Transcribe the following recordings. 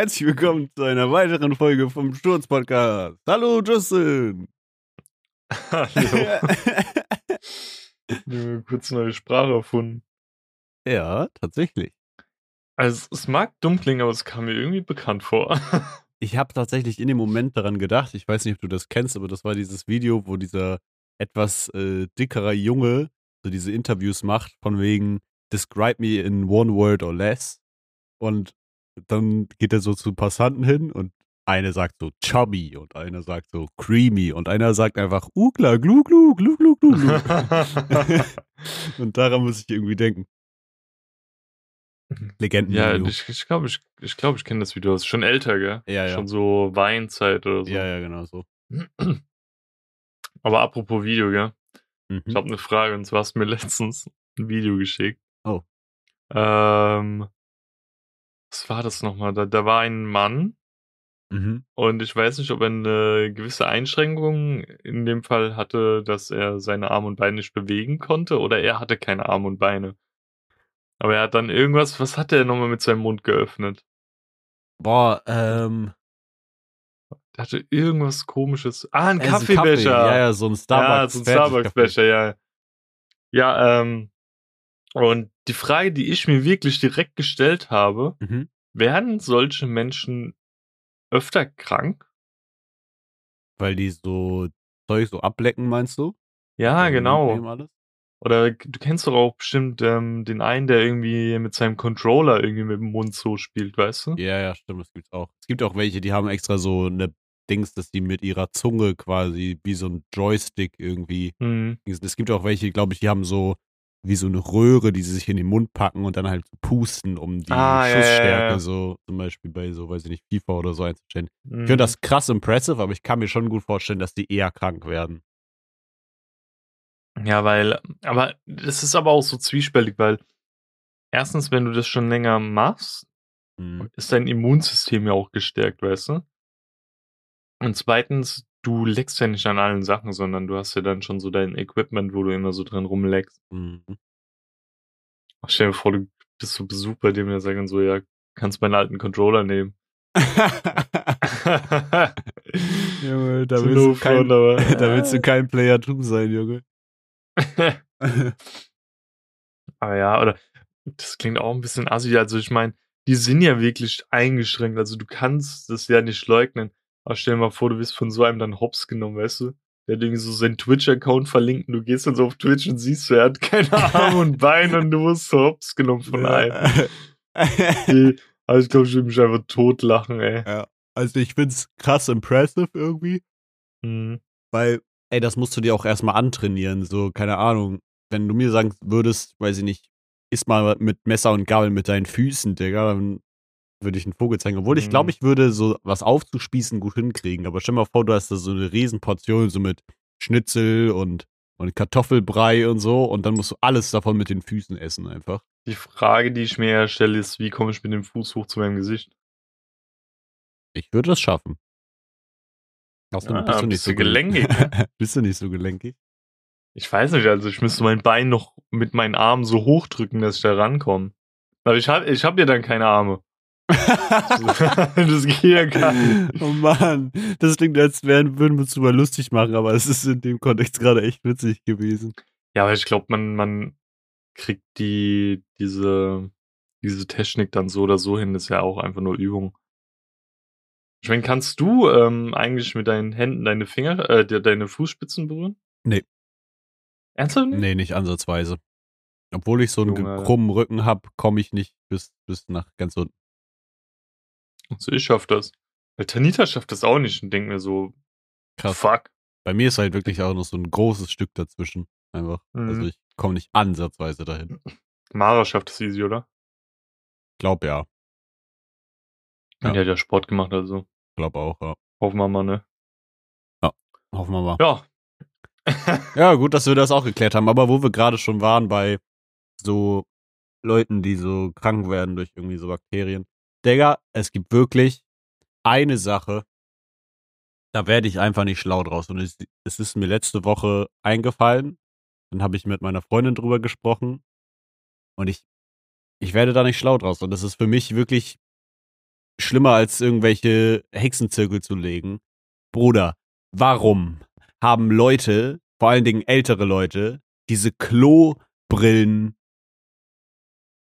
herzlich willkommen zu einer weiteren Folge vom Sturz-Podcast. Hallo, Justin. Hallo. Junge, kurz neue Sprache erfunden. ja, tatsächlich. Also, es mag dumm klingen, aber es kam mir irgendwie bekannt vor. Ich habe tatsächlich in dem Moment daran gedacht, ich weiß nicht, ob du das kennst, aber das war dieses Video, wo dieser etwas äh, dickerer Junge so diese Interviews macht, von wegen Describe me in one word or less. Und dann geht er so zu Passanten hin und eine sagt so chubby und einer sagt so creamy und einer sagt einfach Ugla, glu, glu, glu, glu, glu, glu. und daran muss ich irgendwie denken. Legenden. ja, ich, ich glaube, ich, ich, glaub, ich kenne das Video. Das ist schon älter, gell? Ja, ja. Schon so Weinzeit oder so. ja, ja, genau so. Aber apropos Video, gell? Mhm. Ich habe eine Frage und zwar hast du mir letztens ein Video geschickt. Oh. Ähm, was war das nochmal? Da, da war ein Mann Mhm. und ich weiß nicht, ob er eine gewisse Einschränkung in dem Fall hatte, dass er seine Arme und Beine nicht bewegen konnte oder er hatte keine Arme und Beine. Aber er hat dann irgendwas, was hat er nochmal mit seinem Mund geöffnet? Boah, ähm. Der hatte irgendwas komisches. Ah, ein äh, Kaffee. Kaffeebecher. Ja, ja, so ein Starbucks. Ja, so ein Starbucks-Becher, ja. Ja, ähm, und die Frage, die ich mir wirklich direkt gestellt habe, Mhm. werden solche Menschen öfter krank? Weil die so Zeug so ablecken, meinst du? Ja, So genau. Oder du kennst doch auch bestimmt ähm, den einen, der irgendwie mit seinem Controller irgendwie mit dem Mund so spielt, weißt du? Ja, ja, stimmt, das gibt's auch. Es gibt auch welche, die haben extra so eine Dings, dass die mit ihrer Zunge quasi wie so ein Joystick irgendwie. Mhm. Es gibt auch welche, glaube ich, die haben so wie so eine Röhre, die sie sich in den Mund packen und dann halt pusten, um die Ah, ja, ja, Schussstärke ja. so zum Beispiel bei so, weiß ich nicht, FIFA oder so einzustellen. Ich Mhm. finde das krass impressive, aber ich kann mir schon gut vorstellen, dass die eher krank werden. Ja, weil, aber das ist aber auch so zwiespältig, weil erstens, wenn du das schon länger machst, Mhm. ist dein Immunsystem ja auch gestärkt, weißt du? Und zweitens, du leckst ja nicht an allen Sachen, sondern du hast ja dann schon so dein Equipment, wo du immer so drin rumleckst. Mhm. Ach, stell dir vor, du bist so Besuch bei dem, der sagt so, ja, kannst meinen alten Controller nehmen. Junge, da willst, du kein, da willst du kein Player 2 sein, Junge. Aber ja, oder das klingt auch ein bisschen assi. Also ich meine, die sind ja wirklich eingeschränkt. Also du kannst das ja nicht leugnen. Aber stell dir mal vor, du wirst von so einem dann hops genommen, weißt du? Der hat irgendwie so seinen Twitch-Account verlinkt und du gehst dann so auf Twitch und siehst, er hat keine Arme und Beine und du wirst so hops genommen von einem. Nee, Also ich glaube, ich würde mich einfach totlachen, ey. also ich find's krass impressive irgendwie, Mhm. weil, ey, das musst du dir auch erstmal antrainieren. So, keine Ahnung. Wenn du mir sagen würdest, weiß ich nicht, iss mal mit Messer und Gabel mit deinen Füßen, Digga, dann würde ich einen Vogel zeigen. Obwohl ich Mhm. glaube, ich würde so was aufzuspießen gut hinkriegen. Aber stell mal vor, du hast da so eine Riesenportion so mit Schnitzel und, und Kartoffelbrei und so und dann musst du alles davon mit den Füßen essen einfach. Die Frage, die ich mir stelle, ist, wie komme ich mit dem Fuß hoch zu meinem Gesicht? Ich würde das schaffen. Außerdem Ah, bist du nicht bist so gelenkig, bist du nicht so gelenkig? Ich weiß nicht, also ich müsste mein Bein noch mit meinen Armen so hochdrücken, dass ich da rankomme. Aber ich habe ich hab ja dann keine Arme. das geht ja gar nicht. Oh Mann, das klingt, als wären, würden wir uns drüber lustig machen, aber es ist in dem Kontext gerade echt witzig gewesen. Ja, aber ich glaube, man, man kriegt die, diese, diese Technik dann so oder so hin, das ist ja auch einfach nur Übung. Ich meine, kannst du ähm, eigentlich mit deinen Händen deine Finger, äh, de- deine Fußspitzen berühren? Nee. Ernsthaft nicht? Nee, nicht ansatzweise. Obwohl ich so einen Junge. krummen Rücken habe, komme ich nicht bis, bis nach ganz unten. Also ich schaff das. Der Tanita schafft das auch nicht und denkt mir so, Krass. fuck. Bei mir ist halt wirklich auch noch so ein großes Stück dazwischen. Einfach. Mhm. Also ich komme nicht ansatzweise dahin. Mara schafft das easy, oder? Glaub ja. Ja. Die hat ja Sport gemacht, also Glaub auch, ja. hoffen wir mal, ne? Hoffen wir mal. Ja. Ja, gut, dass wir das auch geklärt haben. Aber wo wir gerade schon waren bei so Leuten, die so krank werden durch irgendwie so Bakterien. Digga, es gibt wirklich eine Sache, da werde ich einfach nicht schlau draus. Und es, ist mir letzte Woche eingefallen. Dann habe ich mit meiner Freundin drüber gesprochen. Und ich ich werde da nicht schlau draus. Und das ist für mich wirklich schlimmer als irgendwelche Hexenzirkel zu legen. Bruder, warum haben Leute, vor allen Dingen ältere Leute, diese Klobrillen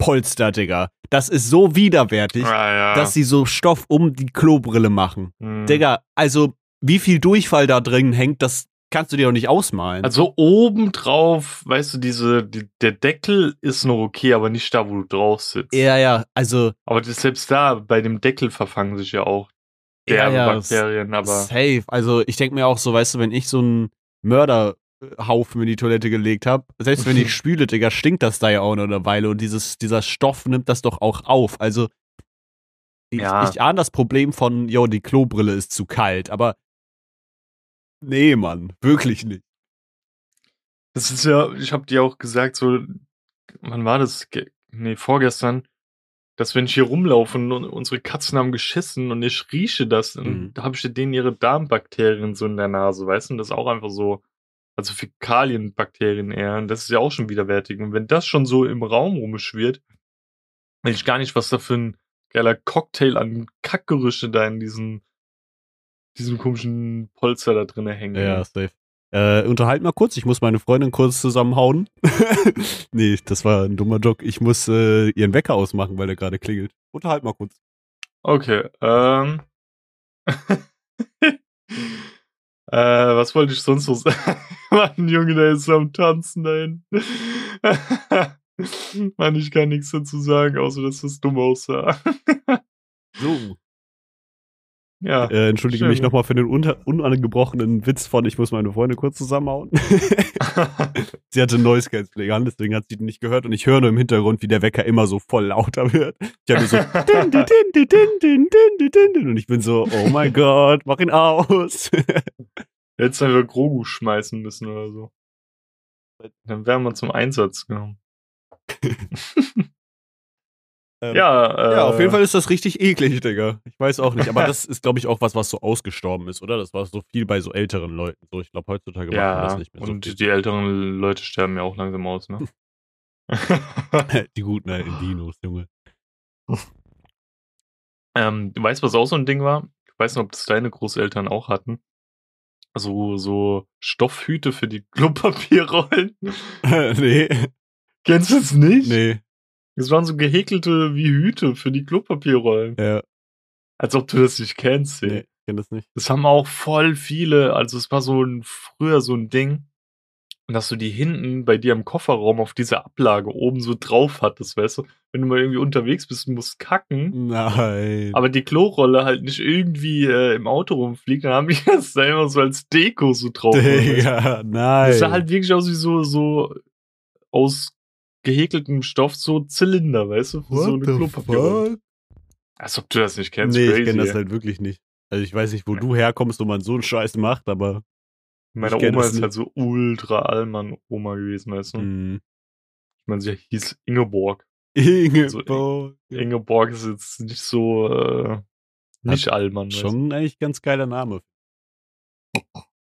Polster, Digga. Das ist so widerwärtig, Ah, ja. dass sie so Stoff um die Klobrille machen. Hm. Digga, also wie viel Durchfall da drin hängt, das kannst du dir doch nicht ausmalen. Also obendrauf, weißt du, diese, die, der Deckel ist noch okay, aber nicht da, wo du drauf sitzt. ja, ja, also Aber das, selbst da, bei dem Deckel verfangen sich ja auch Ja, derbe ja, Bakterien, aber safe. Also ich denke mir auch so, weißt du, wenn ich so einen Mörderhaufen in die Toilette gelegt habe, selbst wenn ich spüle, Digga, stinkt das da ja auch noch eine Weile und dieses, dieser Stoff nimmt das doch auch auf. Also ich, Ja. ich ahne das Problem von, yo, die Klobrille ist zu kalt, aber nee, Mann, wirklich nicht. das ist ja, ich habe dir auch gesagt, so, wann war das? Nee, vorgestern, dass wenn ich hier rumlaufe und un- unsere Katzen haben geschissen und ich rieche das, dann Mhm. da habe ich denen ihre Darmbakterien so in der Nase, weißt du, und das ist auch einfach so, also Fäkalienbakterien eher, und das ist ja auch schon widerwärtig. Und wenn das schon so im Raum rumschwirrt, weiß ich gar nicht, was da für ein geiler Cocktail an Kackgerüche da in diesem, diesem komischen Polster da drinnen hängen. Ja, safe. Äh, unterhalt mal kurz, ich muss meine Freundin kurz zusammenhauen. nee, das war ein dummer Joke. Ich muss äh, ihren Wecker ausmachen, weil der gerade klingelt. Unterhalt mal kurz. Okay, ähm. äh, was wollte ich sonst noch sagen? Mann, Junge, der ist am Tanzen da hinten. Mann, ich kann nichts dazu sagen, außer dass das dumm aussah. So. ja. Äh, entschuldige Schön. mich nochmal für den unangebrochenen Witz von, ich muss meine Freunde kurz zusammenhauen. sie hatte Noise Cancelling an, deswegen hat sie den nicht gehört und ich höre nur im Hintergrund, wie der Wecker immer so voll lauter wird. Ich habe so din, din, din, din, din, din, din, din, und ich bin so, oh mein Gott, mach ihn aus. Jetzt einfach Grogu schmeißen müssen oder so. Dann wären wir zum Einsatz gekommen. Ähm, ja, äh, Ja, auf jeden Fall ist das richtig eklig, Digga. Ich weiß auch nicht, aber das ist, glaube ich, auch was, was so ausgestorben ist, oder? Das war so viel bei so älteren Leuten. So, ich glaube, heutzutage macht man Ja, das nicht mehr so und viel. die älteren Leute sterben ja auch langsam aus, ne? Die guten alten Dinos, Junge. Ähm, du weißt, was auch so ein Ding war? Ich weiß nicht, ob das deine Großeltern auch hatten. So, so Stoffhüte für die Klopapierrollen. nee, Kennst du das nicht? nee, Das waren so gehäkelte wie Hüte für die Klopapierrollen. ja, Als ob du das nicht kennst, ey. nee, ich kenn das nicht. Das haben auch voll viele, also es war so ein, früher so ein Ding, dass du die hinten bei dir im Kofferraum auf dieser Ablage oben so drauf hattest, weißt du? Wenn du mal irgendwie unterwegs bist und musst kacken, Nein. aber die Klorolle halt nicht irgendwie äh, im Auto rumfliegt, dann haben die das da immer so als Deko so drauf. weißt du? Digga, nein. Das sah halt wirklich aus wie so, so aus gehäkeltem Stoff, so Zylinder, weißt du? Für so eine Klopapierrolle. Als ob du das nicht kennst, Nee, ich crazy. kenne das halt wirklich nicht. Also ich weiß nicht, wo du herkommst, wo man so einen Scheiß macht, aber Meine ich kenn Oma ist halt so ultra Allmann-Oma gewesen, weißt du? mh. Ich meine, sie hieß Ingeborg. Ingeborg. Ingeborg ist jetzt nicht so, äh, nicht Allmann. weißt du? Schon eigentlich ganz geiler Name.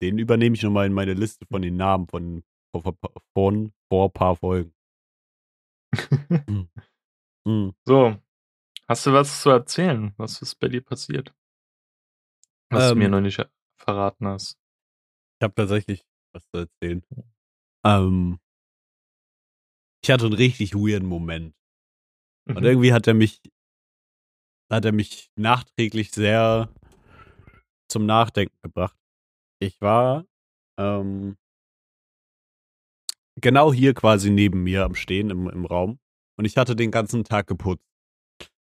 Den übernehme ich nochmal in meine Liste von den Namen von, von, von vor ein paar Folgen. Hm. Hm. So, hast du was zu erzählen? Was ist bei dir passiert? Was du Ähm. mir noch nicht verraten hast. Ich habe tatsächlich was zu erzählen. Ähm, ich hatte einen richtig weirden Moment. Und Mhm. irgendwie hat er mich, hat er mich nachträglich sehr zum Nachdenken gebracht. Ich war ähm, genau hier quasi neben mir am Stehen im, im Raum und ich hatte den ganzen Tag geputzt.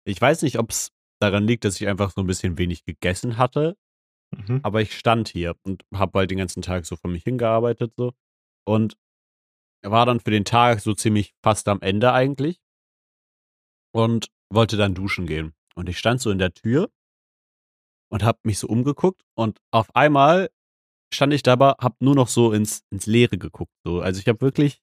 Ich weiß nicht, ob es daran liegt, dass ich einfach so ein bisschen wenig gegessen hatte, Mhm. aber ich stand hier und habe halt den ganzen Tag so vor mich hingearbeitet so und war dann für den Tag so ziemlich fast am Ende eigentlich und wollte dann duschen gehen. Und ich stand so in der Tür und habe mich so umgeguckt und auf einmal stand ich dabei, habe nur noch so ins, ins Leere geguckt. So. Also ich habe wirklich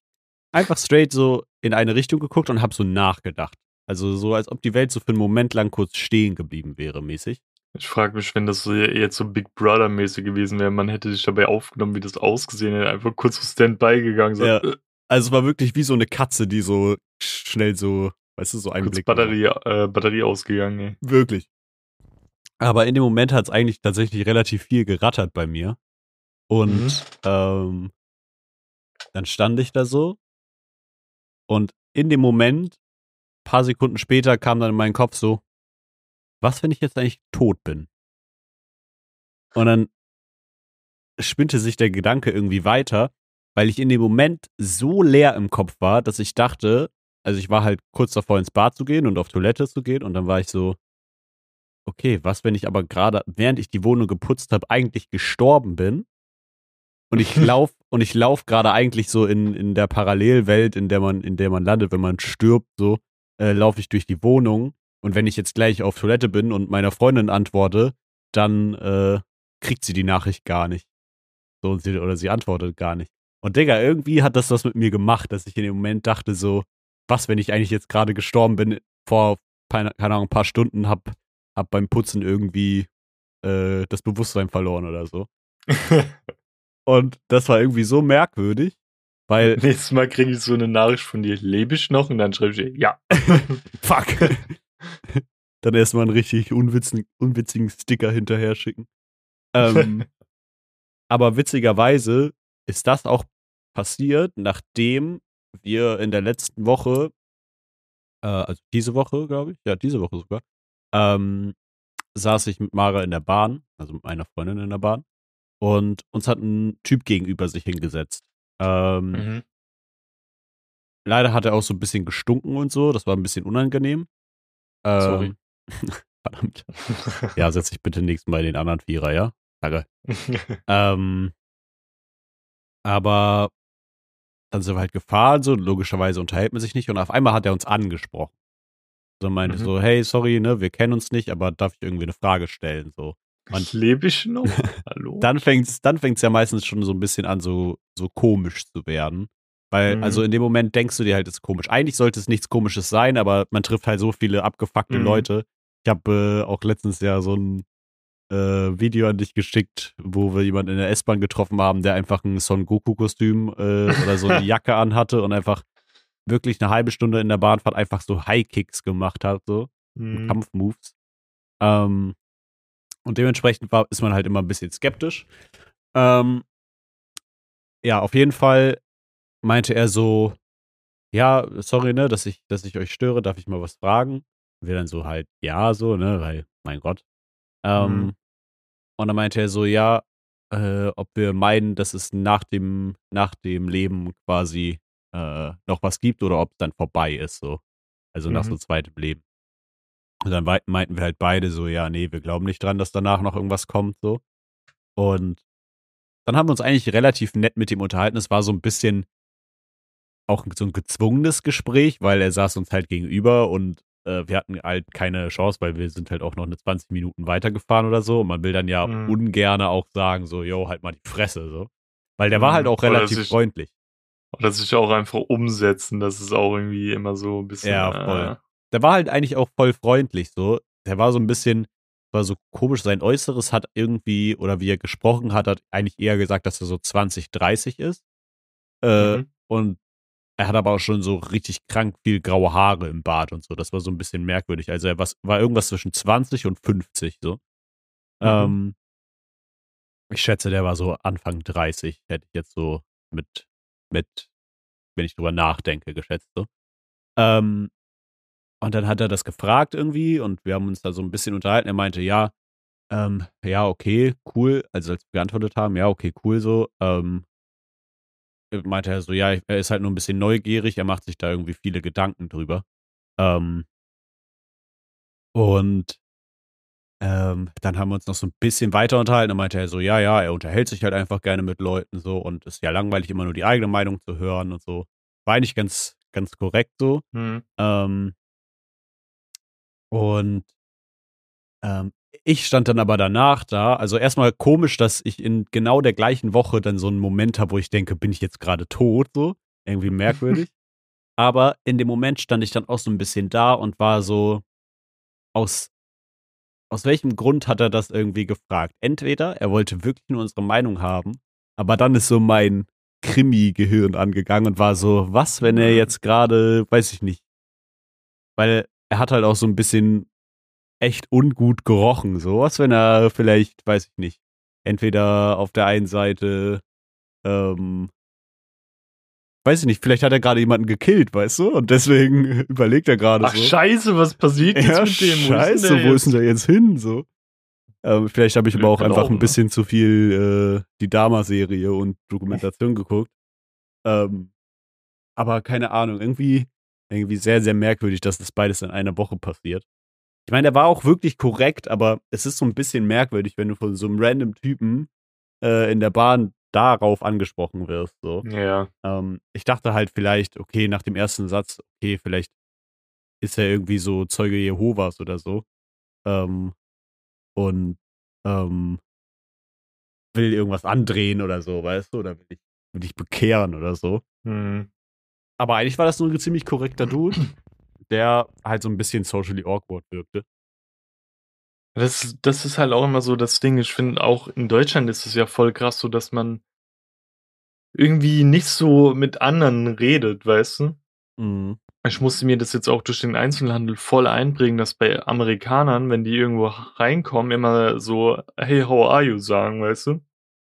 einfach straight so in eine Richtung geguckt und habe so nachgedacht. Also so, als ob die Welt so für einen Moment lang kurz stehen geblieben wäre, mäßig. Ich frage mich, wenn das so jetzt so Big Brother-mäßig gewesen wäre, man hätte dich dabei aufgenommen, wie das ausgesehen hätte, einfach kurz so Standby gegangen. So, Ja. äh, Also es war wirklich wie so eine Katze, die so schnell so, Weißt du, so ein Blick. Batterie, äh, Batterie ausgegangen, ey. Wirklich. Aber in dem Moment hat es eigentlich tatsächlich relativ viel gerattert bei mir. Und Mhm. ähm, dann stand ich da so. Und in dem Moment, paar Sekunden später, kam dann in meinen Kopf so, was, wenn ich jetzt eigentlich tot bin? Und dann spinnte sich der Gedanke irgendwie weiter, weil ich in dem Moment so leer im Kopf war, dass ich dachte, also ich war halt kurz davor ins Bad zu gehen und auf Toilette zu gehen und dann war ich so, okay, was, wenn ich aber gerade, während ich die Wohnung geputzt habe, eigentlich gestorben bin und ich lauf und ich lauf gerade eigentlich so in, in der Parallelwelt, in der man, in der man landet, wenn man stirbt, so, äh, laufe ich durch die Wohnung und wenn ich jetzt gleich auf Toilette bin und meiner Freundin antworte, dann äh, kriegt sie die Nachricht gar nicht. So, sie, oder sie antwortet gar nicht. Und Digga, irgendwie hat das was mit mir gemacht, dass ich in dem Moment dachte so, was, wenn ich eigentlich jetzt gerade gestorben bin, vor, keine Ahnung, ein paar Stunden hab, hab beim Putzen irgendwie äh, das Bewusstsein verloren oder so. Und das war irgendwie so merkwürdig, weil, Nächstes Mal kriege ich so eine Nachricht von dir, lebe ich noch? Und dann schreibe ich ja. fuck. Dann erstmal einen richtig unwitzigen, unwitzigen Sticker hinterher schicken. Ähm, aber witzigerweise ist das auch passiert, nachdem wir in der letzten Woche, äh, also diese Woche, glaube ich, ja, diese Woche sogar, ähm, saß ich mit Mara in der Bahn, also mit meiner Freundin in der Bahn, und uns hat ein Typ gegenüber sich hingesetzt. Ähm, Mhm. Leider hat er auch so ein bisschen gestunken und so, das war ein bisschen unangenehm. Ähm, Sorry. Verdammt. Ja, setz dich bitte nächstes Mal in den anderen Vierer, ja? Danke. Ähm, aber dann sind wir halt gefahren, so logischerweise unterhält man sich nicht und auf einmal hat er uns angesprochen. So meinte Mhm. so, hey, sorry, ne, wir kennen uns nicht, aber darf ich irgendwie eine Frage stellen? So. Und- lebe ich noch? Hallo? Dann fängt's, dann fängt's ja meistens schon so ein bisschen an, so, so komisch zu werden. Weil, Mhm. also in dem Moment denkst du dir halt, es ist komisch. Eigentlich sollte es nichts Komisches sein, aber man trifft halt so viele abgefuckte Mhm. Leute. Ich habe äh, auch letztens ja so ein äh, Video an dich geschickt, wo wir jemanden in der S-Bahn getroffen haben, der einfach ein Son Goku-Kostüm äh, oder so eine Jacke anhatte und einfach wirklich eine halbe Stunde in der Bahnfahrt einfach so High-Kicks gemacht hat, so. Mhm. Kampfmoves. Ähm, und dementsprechend war, ist man halt immer ein bisschen skeptisch. Ähm, ja, auf jeden Fall meinte er so, ja, sorry, ne, dass ich, dass ich euch störe, darf ich mal was fragen? Wir dann so halt, ja, so, ne, weil, mein Gott. Ähm, Mhm. Und dann meinte er so, ja, äh, ob wir meinen, dass es nach dem, nach dem Leben quasi äh, noch was gibt oder ob es dann vorbei ist, so. Also nach Mhm. so zweitem Leben. Und dann meinten wir halt beide so, ja, nee, wir glauben nicht dran, dass danach noch irgendwas kommt, so. Und dann haben wir uns eigentlich relativ nett mit ihm unterhalten. Es war so ein bisschen auch so ein gezwungenes Gespräch, weil er saß uns halt gegenüber und äh, wir hatten halt keine Chance, weil wir sind halt auch noch eine 20 Minuten weitergefahren oder so. Und man will dann ja Mhm. ungerne auch sagen, so, yo, halt mal die Fresse, so. Weil der war Mhm. halt auch Oder relativ sich- freundlich. Oder sich auch einfach umsetzen, das ist auch irgendwie immer so ein bisschen. Ja, äh, voll. Der war halt eigentlich auch voll freundlich, so. Der war so ein bisschen, war so komisch, sein Äußeres hat irgendwie, oder wie er gesprochen hat, hat eigentlich eher gesagt, dass er so 20, 30 ist. Äh, Mhm. Und er hat aber auch schon so richtig krank viel graue Haare im Bart und so. Das war so ein bisschen merkwürdig. Also er was, war irgendwas zwischen 20 und 50 so. Mhm. Ähm, ich schätze, der war so Anfang 30, hätte ich jetzt so mit, mit, wenn ich drüber nachdenke, geschätzt so. Ähm, und dann hat er das gefragt irgendwie und wir haben uns da so ein bisschen unterhalten. Er meinte, ja, ähm, ja, okay, cool. Also als wir geantwortet haben, ja, okay, cool so. Ähm, meinte er so, ja, er ist halt nur ein bisschen neugierig, er macht sich da irgendwie viele Gedanken drüber. Ähm, und ähm, dann haben wir uns noch so ein bisschen weiter unterhalten. Dann meinte er so, ja, ja, er unterhält sich halt einfach gerne mit Leuten so und ist ja langweilig, immer nur die eigene Meinung zu hören und so. War eigentlich ganz, ganz korrekt so. Mhm. Ähm, und ähm, ich stand dann aber danach da. Also erstmal komisch, dass ich in genau der gleichen Woche dann so einen Moment habe, wo ich denke, bin ich jetzt gerade tot? So. Irgendwie merkwürdig. aber in dem Moment stand ich dann auch so ein bisschen da und war so, aus, aus welchem Grund hat er das irgendwie gefragt? Entweder er wollte wirklich nur unsere Meinung haben, aber dann ist so mein Krimi-Gehirn angegangen und war so, was, wenn er jetzt gerade, weiß ich nicht, weil er hat halt auch so ein bisschen echt ungut gerochen. So was, wenn er vielleicht, weiß ich nicht, entweder auf der einen Seite, ähm, weiß ich nicht, vielleicht hat er gerade jemanden gekillt, weißt du? Und deswegen überlegt er gerade Ach so. scheiße, was passiert jetzt ja, mit dem? scheiße, wo ist denn der jetzt hin? So. Ähm, vielleicht habe ich aber Ja, auch einfach auch, ein ne? bisschen zu viel äh, die Dama-Serie und Dokumentation geguckt. Ähm, aber keine Ahnung, irgendwie, irgendwie sehr, sehr merkwürdig, dass das beides in einer Woche passiert. Ich meine, der war auch wirklich korrekt, aber es ist so ein bisschen merkwürdig, wenn du von so einem random Typen äh, in der Bahn darauf angesprochen wirst. So. Ja. Ähm, ich dachte halt vielleicht, okay, nach dem ersten Satz, okay, vielleicht ist er irgendwie so Zeuge Jehovas oder so. Ähm, und ähm, will irgendwas andrehen oder so, weißt du? Oder will ich, will ich bekehren oder so. Hm. Aber eigentlich war das nur ein ziemlich korrekter Dude, der halt so ein bisschen socially awkward wirkte. Das, das ist halt auch immer so das Ding. Ich finde, auch in Deutschland ist es ja voll krass, so dass man irgendwie nicht so mit anderen redet, weißt du? Mhm. Ich musste mir das jetzt auch durch den Einzelhandel voll einbringen, dass bei Amerikanern, wenn die irgendwo reinkommen, immer so, hey, how are you sagen, weißt du?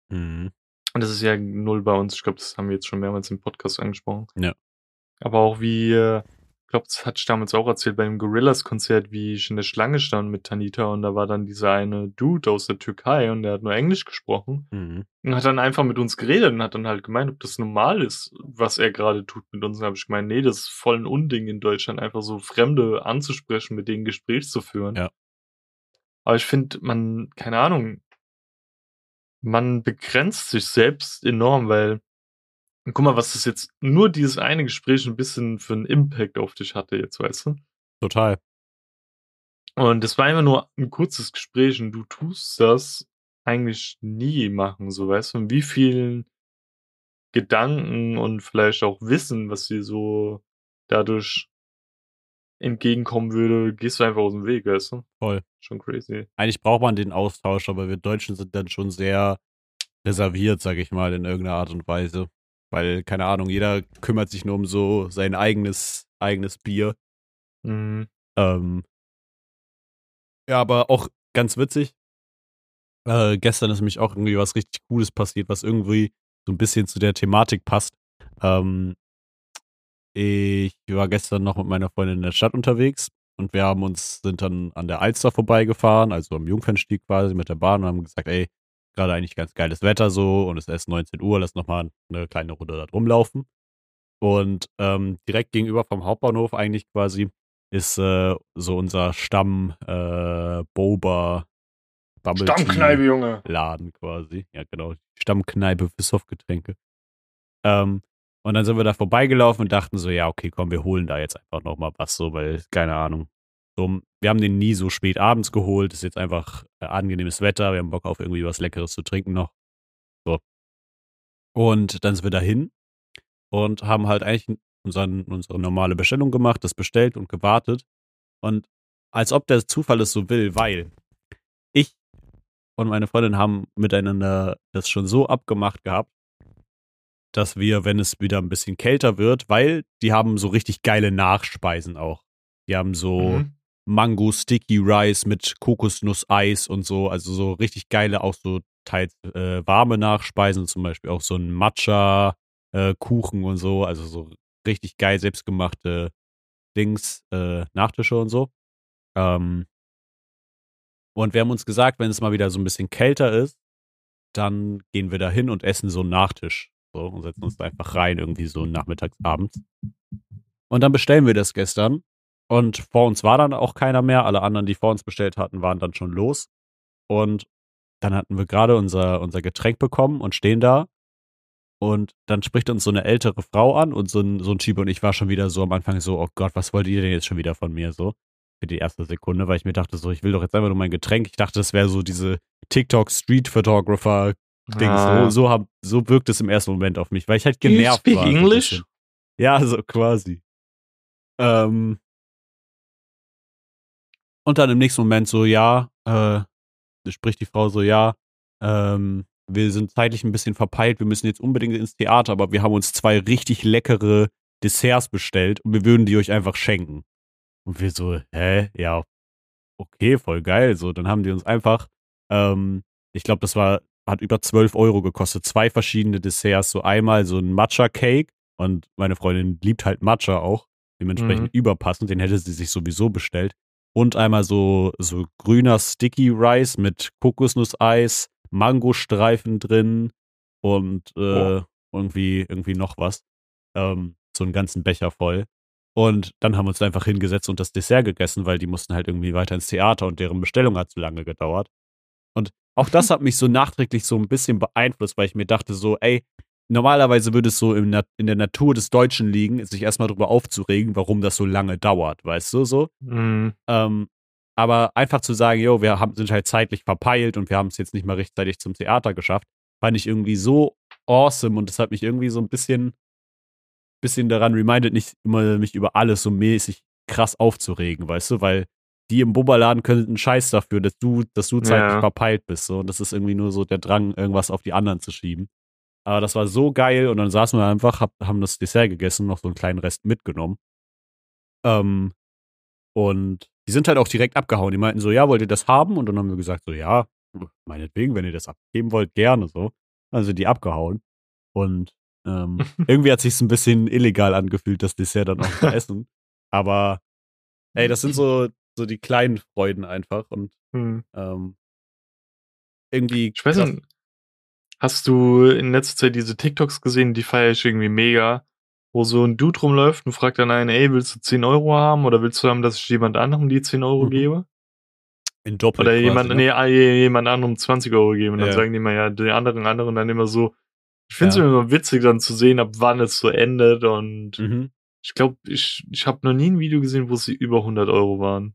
Mhm. Und das ist ja null bei uns. Ich glaube, das haben wir jetzt schon mehrmals im Podcast angesprochen. Ja. Aber auch wie, äh, glaube, das hatte ich damals auch erzählt bei dem Gorillas-Konzert, wie ich in der Schlange stand mit Tanita und da war dann dieser eine Dude aus der Türkei und der hat nur Englisch gesprochen Mhm. und hat dann einfach mit uns geredet und hat dann halt gemeint, ob das normal ist, was er gerade tut mit uns. Und habe ich gemeint, nee, das ist voll ein Unding in Deutschland, einfach so Fremde anzusprechen, mit denen Gespräch zu führen. Ja. Aber ich finde, man, keine Ahnung, man begrenzt sich selbst enorm, weil, guck mal, was das jetzt nur dieses eine Gespräch ein bisschen für einen Impact auf dich hatte jetzt, weißt du? Total. Und das war einfach nur ein kurzes Gespräch und du tust das eigentlich nie machen, so weißt du, und wie vielen Gedanken und vielleicht auch Wissen, was dir so dadurch entgegenkommen würde, gehst du einfach aus dem Weg, weißt du? Voll. Schon crazy. Eigentlich braucht man den Austausch, aber wir Deutschen sind dann schon sehr reserviert, sag ich mal, in irgendeiner Art und Weise. Weil, keine Ahnung, jeder kümmert sich nur um so sein eigenes, eigenes Bier. Mhm. Ähm, ja, aber auch ganz witzig. Äh, gestern ist nämlich auch irgendwie was richtig Cooles passiert, was irgendwie so ein bisschen zu der Thematik passt. Ähm, ich war gestern noch mit meiner Freundin in der Stadt unterwegs und wir haben uns, sind dann an der Alster vorbeigefahren, also am Jungfernstieg quasi mit der Bahn und haben gesagt, ey, gerade eigentlich ganz geiles Wetter so und es ist erst 19 Uhr, lass nochmal eine kleine Runde da drum laufen. Und ähm, direkt gegenüber vom Hauptbahnhof eigentlich quasi ist äh, so unser Stamm äh, Boba Bubble Stammkneipe, Junge. Laden quasi. Ja, genau. Stammkneipe für Softgetränke. Ähm, und dann sind wir da vorbeigelaufen und dachten so, ja, okay, komm, wir holen da jetzt einfach nochmal was so, weil, keine Ahnung. So, wir haben den nie so spät abends geholt. Ist jetzt einfach äh, angenehmes Wetter. Wir haben Bock auf irgendwie was Leckeres zu trinken noch. So. Und dann sind wir dahin und haben halt eigentlich unseren, unsere normale Bestellung gemacht, das bestellt und gewartet. Und als ob der Zufall es so will, weil ich und meine Freundin haben miteinander das schon so abgemacht gehabt, dass wir, wenn es wieder ein bisschen kälter wird, weil die haben so richtig geile Nachspeisen auch. Die haben so Mhm. Mango Sticky Rice mit Kokosnuss-Eis und so, also so richtig geile, auch so teils äh, warme Nachspeisen, zum Beispiel auch so ein Matcha-Kuchen und so, also so richtig geil selbstgemachte Dings, äh, Nachtische und so. Ähm, und wir haben uns gesagt, wenn es mal wieder so ein bisschen kälter ist, dann gehen wir da hin und essen so einen Nachtisch. So, und setzen uns da einfach rein, irgendwie so nachmittags, abends. Und dann bestellen wir das gestern. Und vor uns war dann auch keiner mehr. Alle anderen, die vor uns bestellt hatten, waren dann schon los. Und dann hatten wir gerade unser, unser Getränk bekommen und stehen da. Und dann spricht uns so eine ältere Frau an und so ein, so ein Typ. Und ich war schon wieder so am Anfang so, oh Gott, was wollt ihr denn jetzt schon wieder von mir? So für die erste Sekunde, weil ich mir dachte so, ich will doch jetzt einfach nur mein Getränk. Ich dachte, das wäre so diese TikTok Street Photographer Ding. Ah. So, so, hab, so wirkt es im ersten Moment auf mich, weil ich halt Do you genervt speak war. English? Ja, so quasi. Ähm, und dann im nächsten Moment so, ja, äh, spricht die Frau so, ja, ähm, wir sind zeitlich ein bisschen verpeilt, wir müssen jetzt unbedingt ins Theater, aber wir haben uns zwei richtig leckere Desserts bestellt und wir würden die euch einfach schenken. Und wir so, hä? Ja, okay, voll geil. So, dann haben die uns einfach, ähm, ich glaube, das war, hat über 12 Euro gekostet. Zwei verschiedene Desserts. So einmal so ein Matcha-Cake und meine Freundin liebt halt Matcha auch. Dementsprechend Mhm. überpassend. Den hätte sie sich sowieso bestellt. Und einmal so, so grüner Sticky Rice mit Kokosnusseis, Mangostreifen drin und äh, Boah. irgendwie, irgendwie noch was. Ähm, so einen ganzen Becher voll. Und dann haben wir uns einfach hingesetzt und das Dessert gegessen, weil die mussten halt irgendwie weiter ins Theater und deren Bestellung hat zu lange gedauert. Und auch das hat mich so nachträglich so ein bisschen beeinflusst, weil ich mir dachte so, ey, normalerweise würde es so Nat in der Natur des Deutschen liegen, sich erstmal darüber aufzuregen, warum das so lange dauert, weißt du so? Mhm. Ähm, aber einfach zu sagen, jo, wir haben, sind halt zeitlich verpeilt und wir haben es jetzt nicht mal rechtzeitig zum Theater geschafft, fand ich irgendwie so awesome und das hat mich irgendwie so ein bisschen, bisschen daran reminded, nicht immer mich über alles so mäßig krass aufzuregen, weißt du, weil die im Bubberladen können einen Scheiß dafür, dass du, dass du zeitlich Ja. verpeilt bist. So. Und das ist irgendwie nur so der Drang, irgendwas auf die anderen zu schieben. Aber das war so geil und dann saßen wir einfach, hab, haben das Dessert gegessen, noch so einen kleinen Rest mitgenommen. Ähm, und die sind halt auch direkt abgehauen. Die meinten so, ja, wollt ihr das haben? Und dann haben wir gesagt, so, ja, meinetwegen, wenn ihr das abgeben wollt, gerne so. Dann sind die abgehauen. Und ähm, irgendwie hat sich ein bisschen illegal angefühlt, das Dessert dann auch zu essen. Aber ey, das sind so, so die kleinen Freuden einfach. Und Mhm. ähm, irgendwie. Ich weiß nicht, hast du in letzter Zeit diese TikToks gesehen, die feiere ich irgendwie mega, wo so ein Dude rumläuft und fragt dann einen, ey, willst du 10 Euro haben oder willst du haben, dass ich jemand anderem die 10 Euro Mhm. gebe? in Doppel Oder quasi, jemand, ne? nee, ah, jemand anderem 20 Euro geben. Und dann Ja. sagen die immer, ja, den anderen, anderen dann immer so. Ich finde es Ja. immer witzig, dann zu sehen, ab wann es so endet. Und Mhm, ich glaube, ich, ich habe noch nie ein Video gesehen, wo sie über 100 Euro waren.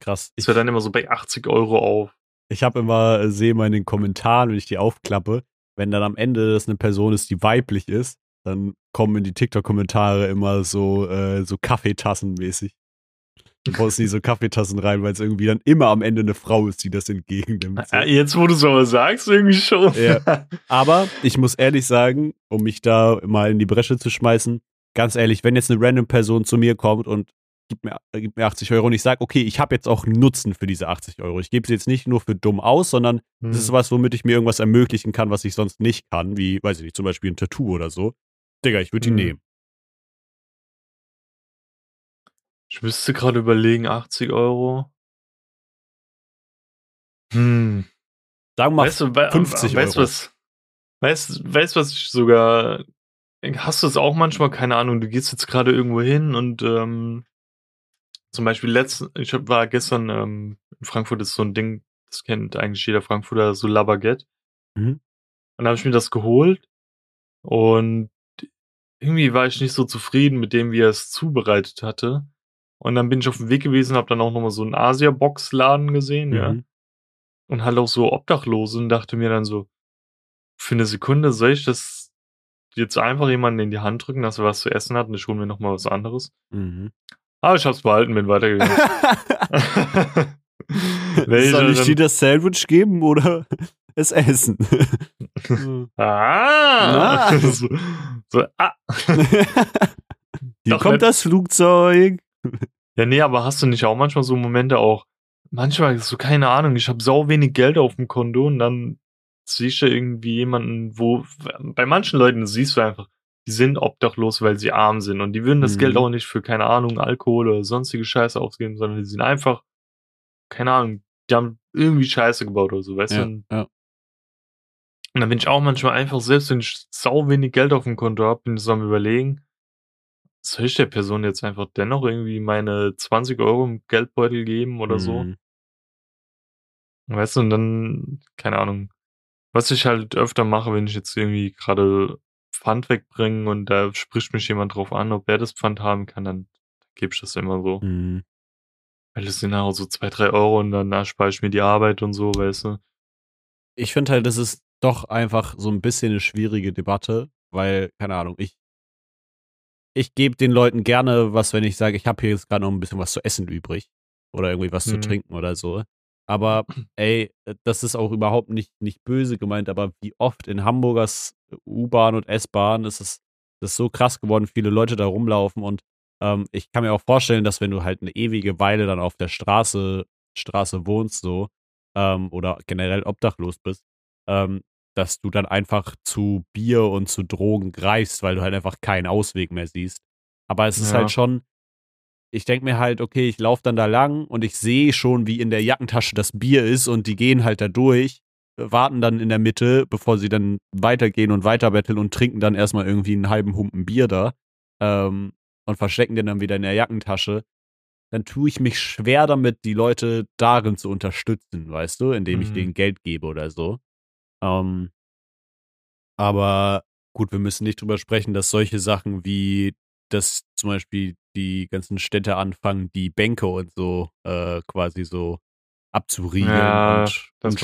krass. Es hört dann immer so bei 80 Euro auf. Ich habe immer, äh, sehe mal in den Kommentaren, wenn ich die aufklappe, wenn dann am Ende das eine Person ist, die weiblich ist, dann kommen in die TikTok-Kommentare immer so, äh, so Kaffeetassen mäßig. Du brauchst nie so Kaffeetassen rein, weil es irgendwie dann immer am Ende eine Frau ist, die das entgegennimmt. So. Ah, Jetzt, wo du es aber sagst, irgendwie schon. Ja. Aber ich muss ehrlich sagen, um mich da mal in die Bresche zu schmeißen, ganz ehrlich, wenn jetzt eine random Person zu mir kommt und gibt mir, äh, gibt mir 80 Euro und ich sage, okay, ich habe jetzt auch einen Nutzen für diese 80 Euro. Ich gebe sie jetzt nicht nur für dumm aus, sondern das ist Hm. was, womit ich mir irgendwas ermöglichen kann, was ich sonst nicht kann, wie, weiß ich nicht, zum Beispiel ein Tattoo oder so. Digga, ich würde die Hm. nehmen. Ich müsste gerade überlegen, 80 Euro. Hm. Sagen wir mal Weißt du, wei- 50 weißt, Euro. was, weißt, weißt was ich sogar. Hast du es auch manchmal, keine Ahnung, du gehst jetzt gerade irgendwo hin und ähm, zum Beispiel letzten, ich war gestern ähm, in Frankfurt ist so ein Ding, das kennt eigentlich jeder Frankfurter, so La Baguette. Mhm. Und da habe ich mir das geholt und irgendwie war ich nicht so zufrieden mit dem, wie er es zubereitet hatte. Und dann bin ich auf dem Weg gewesen, habe dann auch nochmal so einen Asia-Box-Laden gesehen, ja. Mhm. Und halt auch so Obdachlose und dachte mir dann so, für eine Sekunde soll ich das jetzt einfach jemanden in die Hand drücken, dass er was zu essen hat und ich hole mir nochmal was anderes. Mhm. Aber ich hab's behalten, bin weitergegangen. Soll ich dir das Sandwich geben oder es essen? Ah! Na. so, so, ah. Hier kommt nicht. das Flugzeug. Ja, nee, aber hast du nicht auch manchmal so Momente auch, manchmal ist so, keine Ahnung, ich habe sau wenig Geld auf dem Konto und dann siehst du irgendwie jemanden, wo, bei manchen Leuten siehst du einfach, die sind obdachlos, weil sie arm sind und die würden das Mhm. Geld auch nicht für, keine Ahnung, Alkohol oder sonstige Scheiße ausgeben, sondern die sind einfach, keine Ahnung, die haben irgendwie Scheiße gebaut oder so, weißt du? Ja, Und, ja. und dann bin ich auch manchmal einfach, selbst wenn ich sau wenig Geld auf dem Konto habe, bin ich so am überlegen, soll ich der Person jetzt einfach dennoch irgendwie meine 20 Euro im Geldbeutel geben oder so? Mhm. Weißt du, und dann, keine Ahnung, was ich halt öfter mache, wenn ich jetzt irgendwie gerade Pfand wegbringe und da spricht mich jemand drauf an, ob er das Pfand haben kann, dann gebe ich das immer so. Mhm. Weil das sind auch so zwei, drei Euro und dann erspare ich mir die Arbeit und so, weißt du. Ich finde halt, das ist doch einfach so ein bisschen eine schwierige Debatte, weil, keine Ahnung, ich, ich gebe den Leuten gerne was, wenn ich sage, ich habe hier jetzt gerade noch ein bisschen was zu essen übrig oder irgendwie was zu Mhm. trinken oder so. Aber ey, das ist auch überhaupt nicht, nicht böse gemeint, aber wie oft in Hamburgers U-Bahn und S-Bahn ist es das ist so krass geworden, viele Leute da rumlaufen und Ähm, ich kann mir auch vorstellen, dass wenn du halt eine ewige Weile dann auf der Straße, Straße wohnst, so, ähm, oder generell obdachlos bist, ähm, dass du dann einfach zu Bier und zu Drogen greifst, weil du halt einfach keinen Ausweg mehr siehst. Aber es ist Ja. halt schon, ich denke mir halt, okay, ich laufe dann da lang und ich sehe schon, wie in der Jackentasche das Bier ist und die gehen halt da durch, warten dann in der Mitte, bevor sie dann weitergehen und weiterbetteln und trinken dann erstmal irgendwie einen halben Humpen Bier da ähm, und verstecken den dann wieder in der Jackentasche. Dann tue ich mich schwer damit, die Leute darin zu unterstützen, weißt du, indem ich Mhm. denen Geld gebe oder so. Ähm, aber gut, wir müssen nicht drüber sprechen, dass solche Sachen wie, dass zum Beispiel die ganzen Städte anfangen, die Bänke und so äh, quasi so abzuriegeln Ja, und, und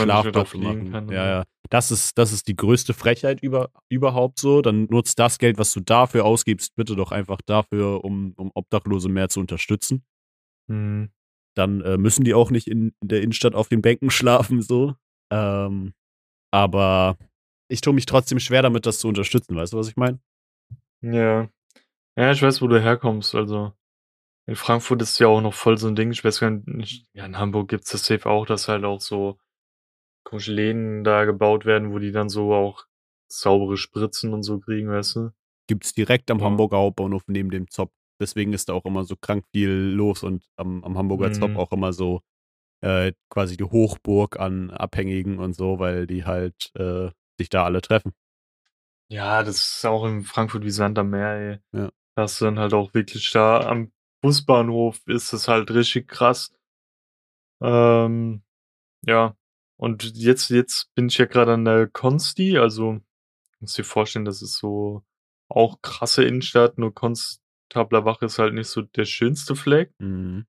liegen machen. kann ja, ja. Das ist, das ist die größte Frechheit über, überhaupt so. Dann nutzt das Geld, was du dafür ausgibst, bitte doch einfach dafür, um, um Obdachlose mehr zu unterstützen Mhm. dann äh, müssen die auch nicht in, in der Innenstadt auf den Bänken schlafen, so. Ähm, aber ich tue mich trotzdem schwer damit, das zu unterstützen, weißt du, was ich meine? Ja. Ja, ich weiß, wo du herkommst. Also in Frankfurt ist ja auch noch voll so ein Ding. Ich weiß gar nicht, ja, in Hamburg gibt's das safe auch, dass halt auch so komische Läden da gebaut werden, wo die dann so auch saubere Spritzen und so kriegen, weißt du? Gibt's direkt am Ja. Hamburger Hauptbahnhof neben dem Zopp. Deswegen ist da auch immer so krank viel los und am, am Hamburger Zopp Mhm. auch immer so äh, quasi die Hochburg an Abhängigen und so, weil die halt äh, sich da alle treffen. Ja, das ist auch in Frankfurt wie Sand am Meer, ey. Ja. Hast du dann halt auch wirklich da am Busbahnhof ist es halt richtig krass. Ähm, ja. Und jetzt, jetzt bin ich ja gerade an der Consti, also muss dir vorstellen, das ist so auch krasse Innenstadt, nur Konstablerwache ist halt nicht so der schönste Fleck. Mhm.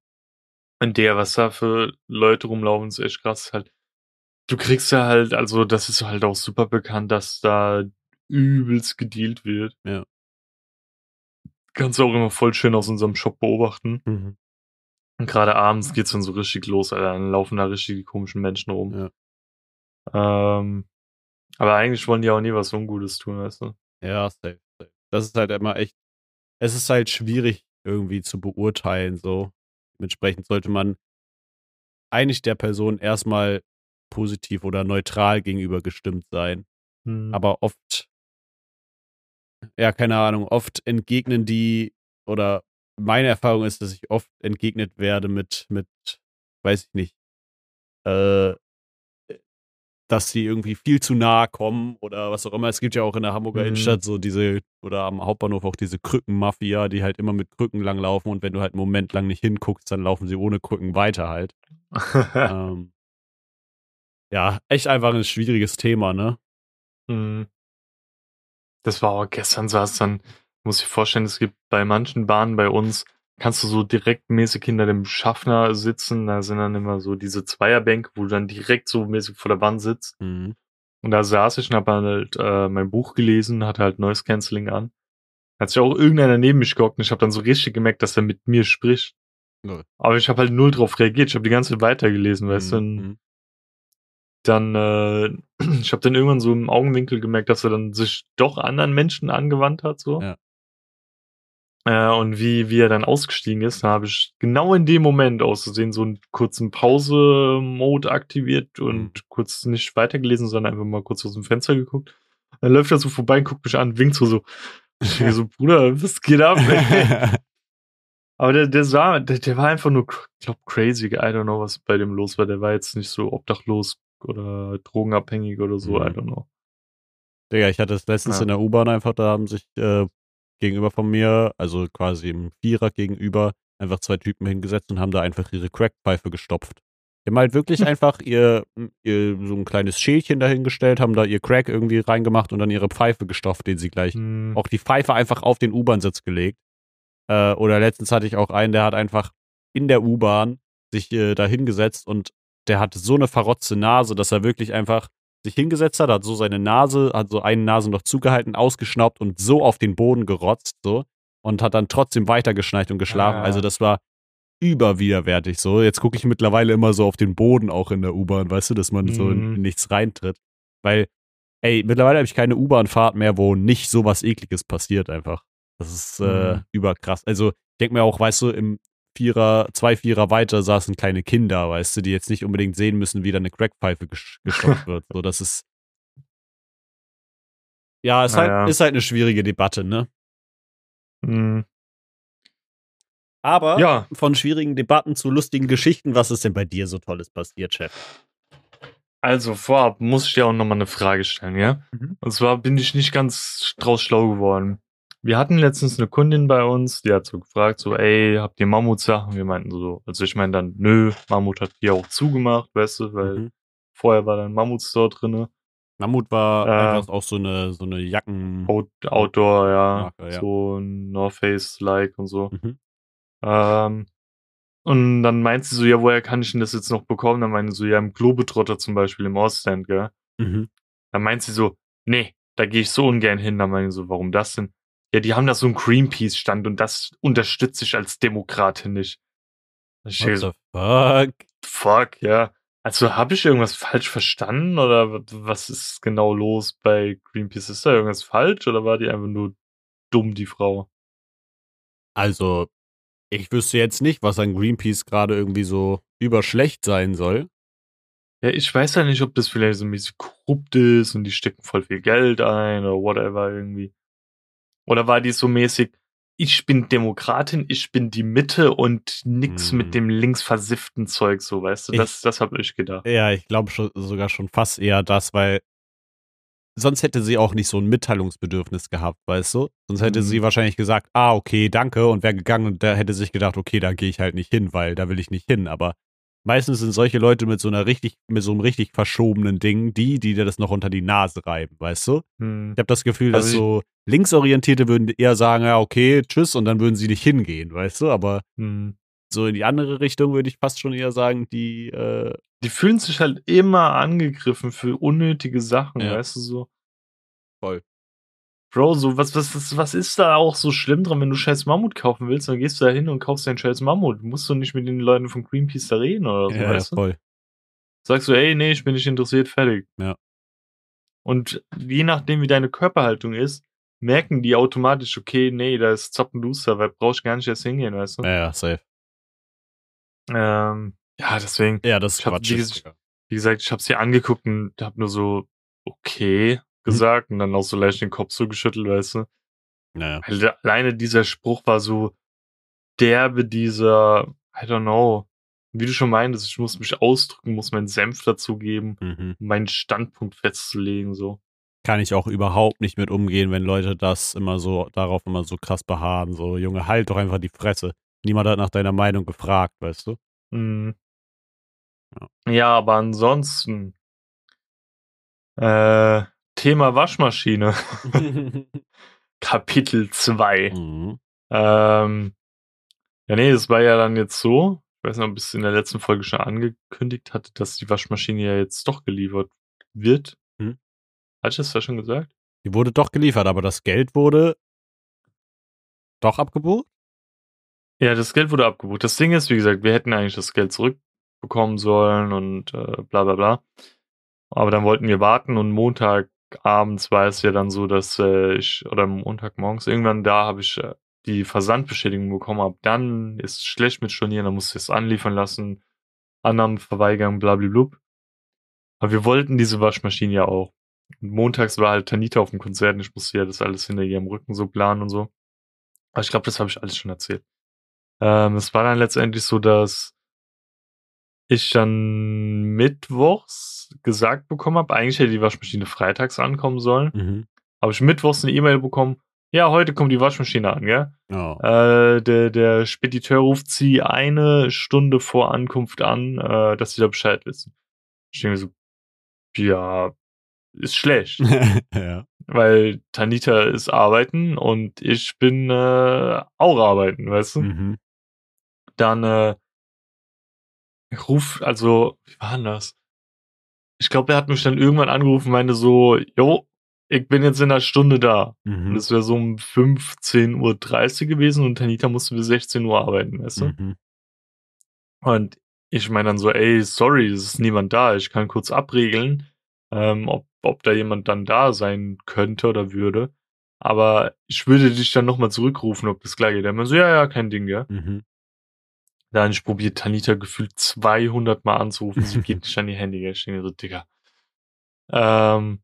Und der, was da für Leute rumlaufen, ist echt krass. Halt, du kriegst ja halt, also das ist halt auch super bekannt, dass da übelst gedealt wird. Ja. Kannst du auch immer voll schön aus unserem Shop beobachten. Mhm. Und gerade abends geht's dann so richtig los, Alter. Dann laufen da richtig die komischen Menschen rum. Ja. Ähm, aber eigentlich wollen die auch nie was Ungutes tun, weißt du? Ja, safe, safe. Das ist halt immer echt, es ist halt schwierig irgendwie zu beurteilen, so. Dementsprechend sollte man eigentlich der Person erstmal positiv oder neutral gegenüber gestimmt sein. Hm. Aber oft, ja, keine Ahnung, oft entgegnen die, oder meine Erfahrung ist, dass ich oft entgegnet werde mit, mit, weiß ich nicht, äh, dass sie irgendwie viel zu nahe kommen oder was auch immer. Es gibt ja auch in der Hamburger Mhm. Innenstadt so diese, oder am Hauptbahnhof auch diese Krückenmafia, die halt immer mit Krücken langlaufen und wenn du halt einen Moment lang nicht hinguckst, dann laufen sie ohne Krücken weiter halt. ähm, ja, echt einfach ein schwieriges Thema, ne? Hm. Das war auch gestern saß dann, muss ich vorstellen, es gibt bei manchen Bahnen bei uns, kannst du so direkt mäßig hinter dem Schaffner sitzen. Da sind dann immer so diese Zweierbänke, wo du dann direkt so mäßig vor der Wand sitzt. Mhm. Und da saß ich und hab halt äh, mein Buch gelesen, hatte halt Noise Cancelling an. Hat sich auch irgendeiner neben mich gehockt und ich habe dann so richtig gemerkt, dass er mit mir spricht. Null. Aber ich habe halt null drauf reagiert. Ich habe die ganze Zeit weitergelesen, weißt du. Und Mhm. Dann, äh, ich habe dann irgendwann so im Augenwinkel gemerkt, dass er dann sich doch anderen Menschen angewandt hat, so. Ja. Äh, und wie, wie er dann ausgestiegen ist, da habe ich genau in dem Moment auszusehen so einen kurzen Pause-Mode aktiviert und Mhm. kurz nicht weitergelesen, sondern einfach mal kurz aus dem Fenster geguckt. Dann läuft er so vorbei, guckt mich an, winkt so so. Ich so, Bruder, was geht ab? Aber der, der sah, der, der war einfach nur, ich glaub, crazy. I don't know, was bei dem los war. Der war jetzt nicht so obdachlos oder drogenabhängig oder so. Mhm. I don't know. Digga, ich hatte es letztens Ja. in der U-Bahn einfach, da haben sich äh, gegenüber von mir, also quasi im Vierer gegenüber, einfach zwei Typen hingesetzt und haben da einfach ihre Crackpfeife gestopft. Die haben halt wirklich einfach ihr, ihr so ein kleines Schälchen dahingestellt, haben da ihr Crack irgendwie reingemacht und dann ihre Pfeife gestopft, den sie gleich Hm. auch die Pfeife einfach auf den U-Bahn-Sitz gelegt. Äh, oder letztens hatte ich auch einen, der hat einfach in der U-Bahn sich äh, da hingesetzt und der hatte so eine verrotzte Nase, dass er wirklich einfach sich hingesetzt hat, hat so seine Nase, hat so einen Nasenloch zugehalten, ausgeschnaubt und so auf den Boden gerotzt, so. Und hat dann trotzdem weitergeschneit und geschlafen. Ah. Also das war überwiderwärtig so. Jetzt gucke ich mittlerweile immer so auf den Boden auch in der U-Bahn, weißt du, dass man so in, Mhm. nichts reintritt. Weil, ey, mittlerweile habe ich keine U-Bahn-Fahrt mehr, wo nicht sowas ekliges passiert einfach. Das ist äh, Mhm. überkrass. Also denk mir auch, weißt du, im Vierer, zwei Vierer weiter saßen kleine Kinder, weißt du, die jetzt nicht unbedingt sehen müssen, wie da eine Crackpfeife gestopft wird. So, das ist. Ja, ist, Naja. halt, ist halt eine schwierige Debatte, ne? Mhm. Aber Ja, von schwierigen Debatten zu lustigen Geschichten, was ist denn bei dir so Tolles passiert, Chef? also vorab muss ich dir auch nochmal eine Frage stellen, ja? Mhm. Und zwar bin ich nicht ganz draus schlau geworden. Wir hatten letztens eine Kundin bei uns, die hat so gefragt, so, ey, habt ihr Mammutsachen? Wir meinten so, also ich meine dann, nö, Mammut hat die auch zugemacht, weißt du, weil Mhm. vorher war da ein Mammutstore drinne. Mammut war Äh, einfach auch so eine, so eine Jacken. Out Outdoor, ja, Marke, ja. so North Face-like und so. Mhm. Ähm, und dann meint sie so, ja, woher kann ich denn das jetzt noch bekommen? Dann meinte sie so, ja, im Globetrotter zum Beispiel, im Ostend, gell? Mhm. Dann meint sie so, nee, da gehe ich so ungern hin. Dann meine ich so, warum das denn? Ja, die haben da so einen Greenpeace-Stand und das unterstütze ich als Demokratin nicht. Ich What the fuck? fuck, ja. Also habe ich irgendwas falsch verstanden oder wa- was ist genau los bei Greenpeace? Ist da irgendwas falsch oder war die einfach nur dumm, die Frau? Also, ich wüsste jetzt nicht, was an Greenpeace gerade irgendwie so überschlecht sein soll. Ja, ich weiß ja nicht, ob das vielleicht so ein bisschen korrupt ist und die stecken voll viel Geld ein oder whatever irgendwie. Oder war die so mäßig, ich bin Demokratin, ich bin die Mitte und nix Hm. mit dem linksversifften Zeug, so, weißt du? Ich- Das, das habe ich gedacht. Ja, ich glaube schon, sogar schon fast eher das, weil sonst hätte sie auch nicht so ein Mitteilungsbedürfnis gehabt, weißt du? Sonst hätte Mhm. sie wahrscheinlich gesagt, ah, okay, danke, und wäre gegangen und da hätte sich gedacht, okay, da gehe ich halt nicht hin, weil da will ich nicht hin. Aber meistens sind solche Leute mit so einer richtig, mit so einem richtig verschobenen Ding, die, die dir das noch unter die Nase reiben, weißt du? Hm. Ich habe das Gefühl, dass Also ich- so Linksorientierte würden eher sagen, ja, okay, tschüss, und dann würden sie nicht hingehen, weißt du? Aber Hm. so in die andere Richtung würde ich fast schon eher sagen, die, äh, Die fühlen sich halt immer angegriffen für unnötige Sachen, Ja. weißt du so. Voll. Bro, so, was, was, was, was ist da auch so schlimm dran, wenn du scheiß Mammut kaufen willst, dann gehst du da hin und kaufst deinen scheiß Mammut. Musst du nicht mit den Leuten von Greenpeace da reden oder so, ja, weißt du? voll. Sagst du, ey, nee, ich bin nicht interessiert, fertig. Ja. Und je nachdem, wie deine Körperhaltung ist, merken die automatisch, okay, nee, da ist Zappenduster, weil brauchst gar nicht erst hingehen, weißt du? Ja, ja, safe. Ähm, ja, deswegen, Ja, das ist hab Quatsch. Digga. wie gesagt, ich hab's dir angeguckt und hab nur so, okay, gesagt und dann auch so leicht den Kopf so geschüttelt, weißt du? Naja. Alleine dieser Spruch war so derbe, dieser, I don't know, wie du schon meintest, ich muss mich ausdrücken, muss meinen Senf dazugeben, Mhm. um meinen Standpunkt festzulegen, so. Kann ich auch überhaupt nicht mit umgehen, wenn Leute das immer so, darauf immer so krass beharren. So, Junge, halt doch einfach die Fresse. Niemand hat nach deiner Meinung gefragt, weißt du? Mhm. Ja. Ja, aber ansonsten, äh, Thema Waschmaschine, Kapitel 2. mhm. Ähm, ja, nee, es war ja dann jetzt so, ich weiß nicht, ob ich es in der letzten Folge schon angekündigt hatte, dass die Waschmaschine ja jetzt doch geliefert wird. Hm. Hatte ich das da schon gesagt? Die wurde doch geliefert, aber das Geld wurde doch abgebucht? Ja, das Geld wurde abgebucht. Das Ding ist, wie gesagt, wir hätten eigentlich das Geld zurückbekommen sollen und äh, bla bla bla. Aber dann wollten wir warten und Montagabends war es ja dann so, dass äh, ich, oder Montagmorgens, irgendwann da habe ich äh, die Versandbestätigung bekommen. Ab dann ist schlecht mit Stornieren, dann musste ich es anliefern lassen, Annahmen verweigern, blablabla. Aber wir wollten diese Waschmaschine ja auch. Und montags war halt Tanita auf dem Konzert und ich musste ja das alles hinter ihrem Rücken so planen und so. Aber ich glaube, das habe ich alles schon erzählt. Ähm, es war dann letztendlich so, dass ich dann mittwochs gesagt bekommen habe, eigentlich hätte die Waschmaschine freitags ankommen sollen. Mhm. Habe ich mittwochs eine E-Mail bekommen, ja, heute kommt die Waschmaschine an, gell? Oh. Äh, der, der Spediteur ruft sie eine Stunde vor Ankunft an, äh, dass sie da Bescheid wissen. Ich denke mir so, ja, ist schlecht, ja. weil Tanita ist arbeiten und ich bin äh, auch arbeiten, weißt du? Mhm. dann äh, ruf, also, wie war denn das? Ich glaube, er hat mich dann irgendwann angerufen und meinte so, jo, ich bin jetzt in einer Stunde da. Und Mhm. das wäre so um 15.30 Uhr gewesen und Tanita musste bis 16 Uhr arbeiten, weißt du? Mhm. Und ich meine dann so, ey, sorry, es ist niemand da, ich kann kurz abregeln, ähm, ob, ob da jemand dann da sein könnte oder würde. aber ich würde dich dann nochmal zurückrufen, ob das klar geht. Er meinte so, ja, ja, kein Ding, ja. Mhm. Dann ich probiert Tanita gefühlt 200 Mal anzurufen, sie geht nicht an die Handy, ich denke so, Digga. Ähm,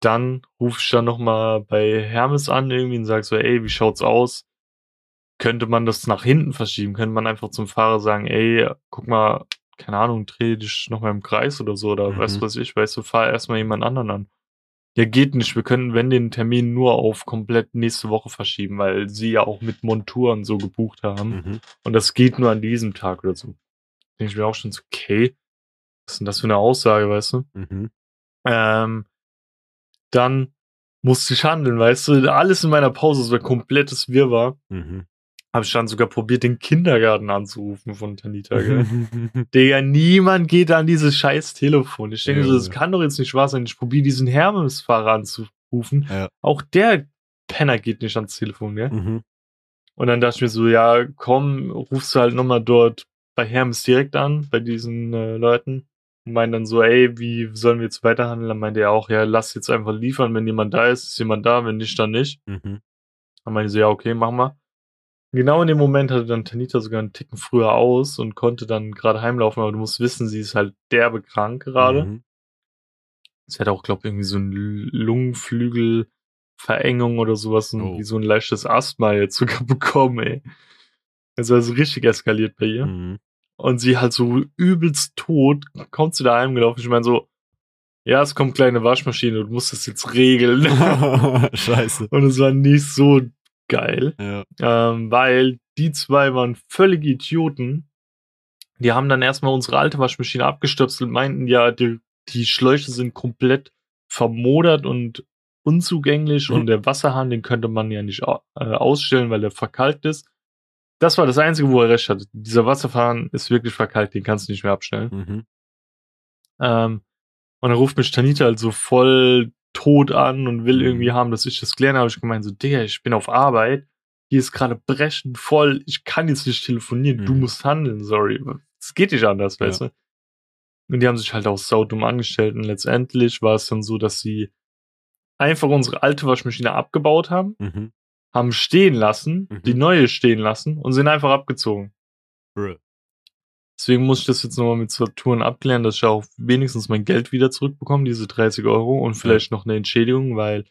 dann ruf ich dann nochmal bei Hermes an irgendwie und sag so, ey, wie schaut's aus? Könnte man das nach hinten verschieben? Könnte man einfach zum Fahrer sagen, ey, guck mal, keine Ahnung, dreh dich nochmal im Kreis oder so, oder Mhm. weißt du was ich, weißt du, fahr erstmal jemand anderen an. Ja, geht nicht. Wir können, wenn den Termin nur auf komplett nächste Woche verschieben, weil sie ja auch mit Monturen so gebucht haben. Mhm. Und das geht nur an diesem Tag oder so. Denke ich mir auch schon so, okay, was ist denn das für eine Aussage, weißt du? Mhm. Ähm, dann musste ich handeln, weißt du? Alles in meiner Pause, so ein komplettes Wirrwarr. Mhm. Habe ich dann sogar probiert, den Kindergarten anzurufen von Tanita, gell? Digga, niemand geht an dieses scheiß Telefon. Ich denke so, das Ja. kann doch jetzt nicht wahr sein. Ich probiere diesen Hermes-Fahrer anzurufen. Ja. Auch der Penner geht nicht ans Telefon, gell? Mhm. Und dann dachte ich mir so, ja, komm, rufst du halt nochmal dort bei Hermes direkt an, bei diesen äh, Leuten. Und meinen dann so, ey, wie sollen wir jetzt weiterhandeln? Dann meinte er auch, ja, lass jetzt einfach liefern. Wenn jemand da ist, ist jemand da. Wenn nicht, dann nicht. Mhm. Dann meinte ich so, ja, okay, machen wir. Genau in dem Moment hatte dann Tanita sogar einen Ticken früher aus und konnte dann gerade heimlaufen, aber du musst wissen, sie ist halt derbe krank gerade. Mhm. Sie hat auch, glaube ich, irgendwie so ein Lungenflügelverengung oder sowas und Oh. wie so ein leichtes Asthma jetzt sogar bekommen, ey. Also also richtig eskaliert bei ihr. Mhm. Und sie halt so übelst tot, kommt sie da heimgelaufen. Ich meine so, ja, es kommt kleine Waschmaschine, du musst das jetzt regeln. Scheiße. und es war nicht so geil. Ja. ähm, weil die zwei waren völlige Idioten. Die haben dann erstmal unsere alte Waschmaschine abgestöpselt, meinten ja, die, die Schläuche sind komplett vermodert und unzugänglich Mhm. und der Wasserhahn, den könnte man ja nicht äh, ausstellen, weil der verkalkt ist. Das war das Einzige, wo er recht hatte. Dieser Wasserhahn ist wirklich verkalkt, den kannst du nicht mehr abstellen. Mhm. Ähm, und dann ruft mich Tanita halt so voll tot an und will Mhm. irgendwie haben, dass ich das klären. Habe ich gemeint, so, Digga, ich bin auf Arbeit. Hier ist gerade brechend voll. Ich kann jetzt nicht telefonieren. Du Mhm. musst handeln, sorry. Es geht nicht anders, Ja. weißt du? Und die haben sich halt auch saudumm angestellt. Und letztendlich war es dann so, dass sie einfach unsere alte Waschmaschine abgebaut haben, Mhm. haben stehen lassen, Mhm. die neue stehen lassen und sind einfach abgezogen. Bruh. Deswegen muss ich das jetzt nochmal mit Saturn abklären, dass ich auch wenigstens mein Geld wieder zurückbekomme, diese 30 Euro und vielleicht noch eine Entschädigung, weil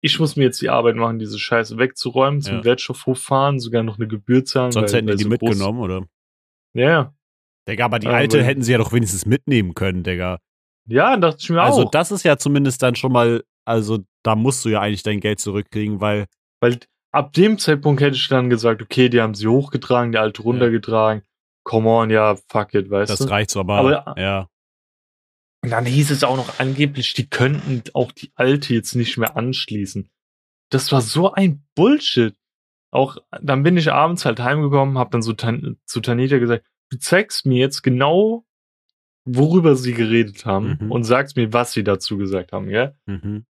ich muss mir jetzt die Arbeit machen, diese Scheiße wegzuräumen, zum Ja. Wertstoffhof fahren, sogar noch eine Gebühr zahlen. Sonst weil- hätten die die so groß- mitgenommen, oder? Ja, ja. Digga, aber die Ja, alte weil- hätten sie ja doch wenigstens mitnehmen können, Digga. Ja, dachte ich mir Also auch. das ist ja zumindest dann schon mal, also da musst du ja eigentlich dein Geld zurückkriegen, weil Weil ab dem Zeitpunkt hätte ich dann gesagt, okay, die haben sie hochgetragen, die alte runtergetragen. Come on, ja, fuck it, weißt das du? reicht so, aber, Aber- ja. Und dann hieß es auch noch angeblich, die könnten auch die alte jetzt nicht mehr anschließen. Das war so ein Bullshit. Auch dann bin ich abends halt heimgekommen, hab dann so tan zu Tanita gesagt, du zeigst mir jetzt genau, worüber sie geredet haben Mhm. und sagst mir, was sie dazu gesagt haben, ja? Mhm.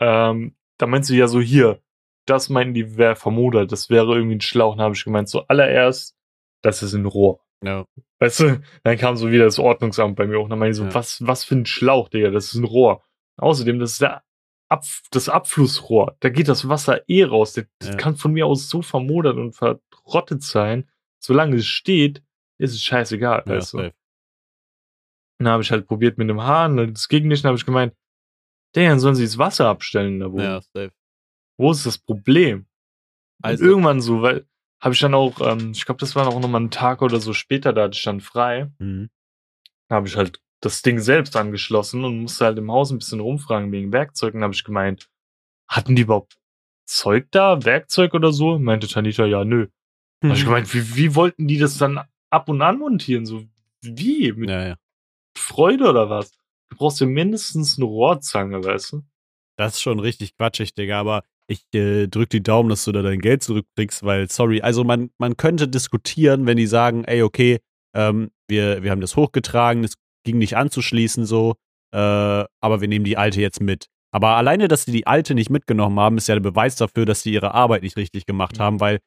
Ähm, da meint sie ja so, hier, das meinten die wäre vermodert, das wäre irgendwie ein Schlauch. Und habe ich gemeint, so allererst, das ist ein Rohr. Ja. Weißt du, dann kam so wieder das Ordnungsamt bei mir hoch. Dann meinte ich so, Ja. was, was für ein Schlauch, Digga, das ist ein Rohr. Außerdem, das ist der Ab das Abflussrohr. Da geht das Wasser eh raus. Das, Ja. kann von mir aus so vermodert und verrottet sein. Solange es steht, ist es scheißegal, ja weißt du. Dann habe ich halt probiert mit dem Hahn, das ging nicht, dann habe ich gemeint, Digga, dann sollen sie das Wasser abstellen der Wohnung. ja, safe. Wo ist das Problem? Also- und irgendwann so, weil habe ich dann auch, ähm, ich glaube, das war auch nochmal ein Tag oder so später, da hatte ich dann frei. Mhm. Da habe ich halt das Ding selbst angeschlossen und musste halt im Haus ein bisschen rumfragen wegen Werkzeug. Und habe ich gemeint, hatten die überhaupt Zeug da, Werkzeug oder so? Meinte Tanita, ja, nö. Da hab ich gemeint, wie, wie wollten die das dann ab und an montieren? So, wie? Mit ja, ja. Freude oder was? Du brauchst ja mindestens eine Rohrzange, weißt du? Das ist schon richtig quatschig, Digga, aber ich äh, drück die Daumen, dass du da dein Geld zurückkriegst, weil, sorry, also man, man könnte diskutieren, wenn die sagen, ey, okay, ähm, wir, wir haben das hochgetragen, es ging nicht anzuschließen so, äh, aber wir nehmen die alte jetzt mit. Aber alleine, dass sie die alte nicht mitgenommen haben, ist ja der Beweis dafür, dass sie ihre Arbeit nicht richtig gemacht Mhm. haben, weil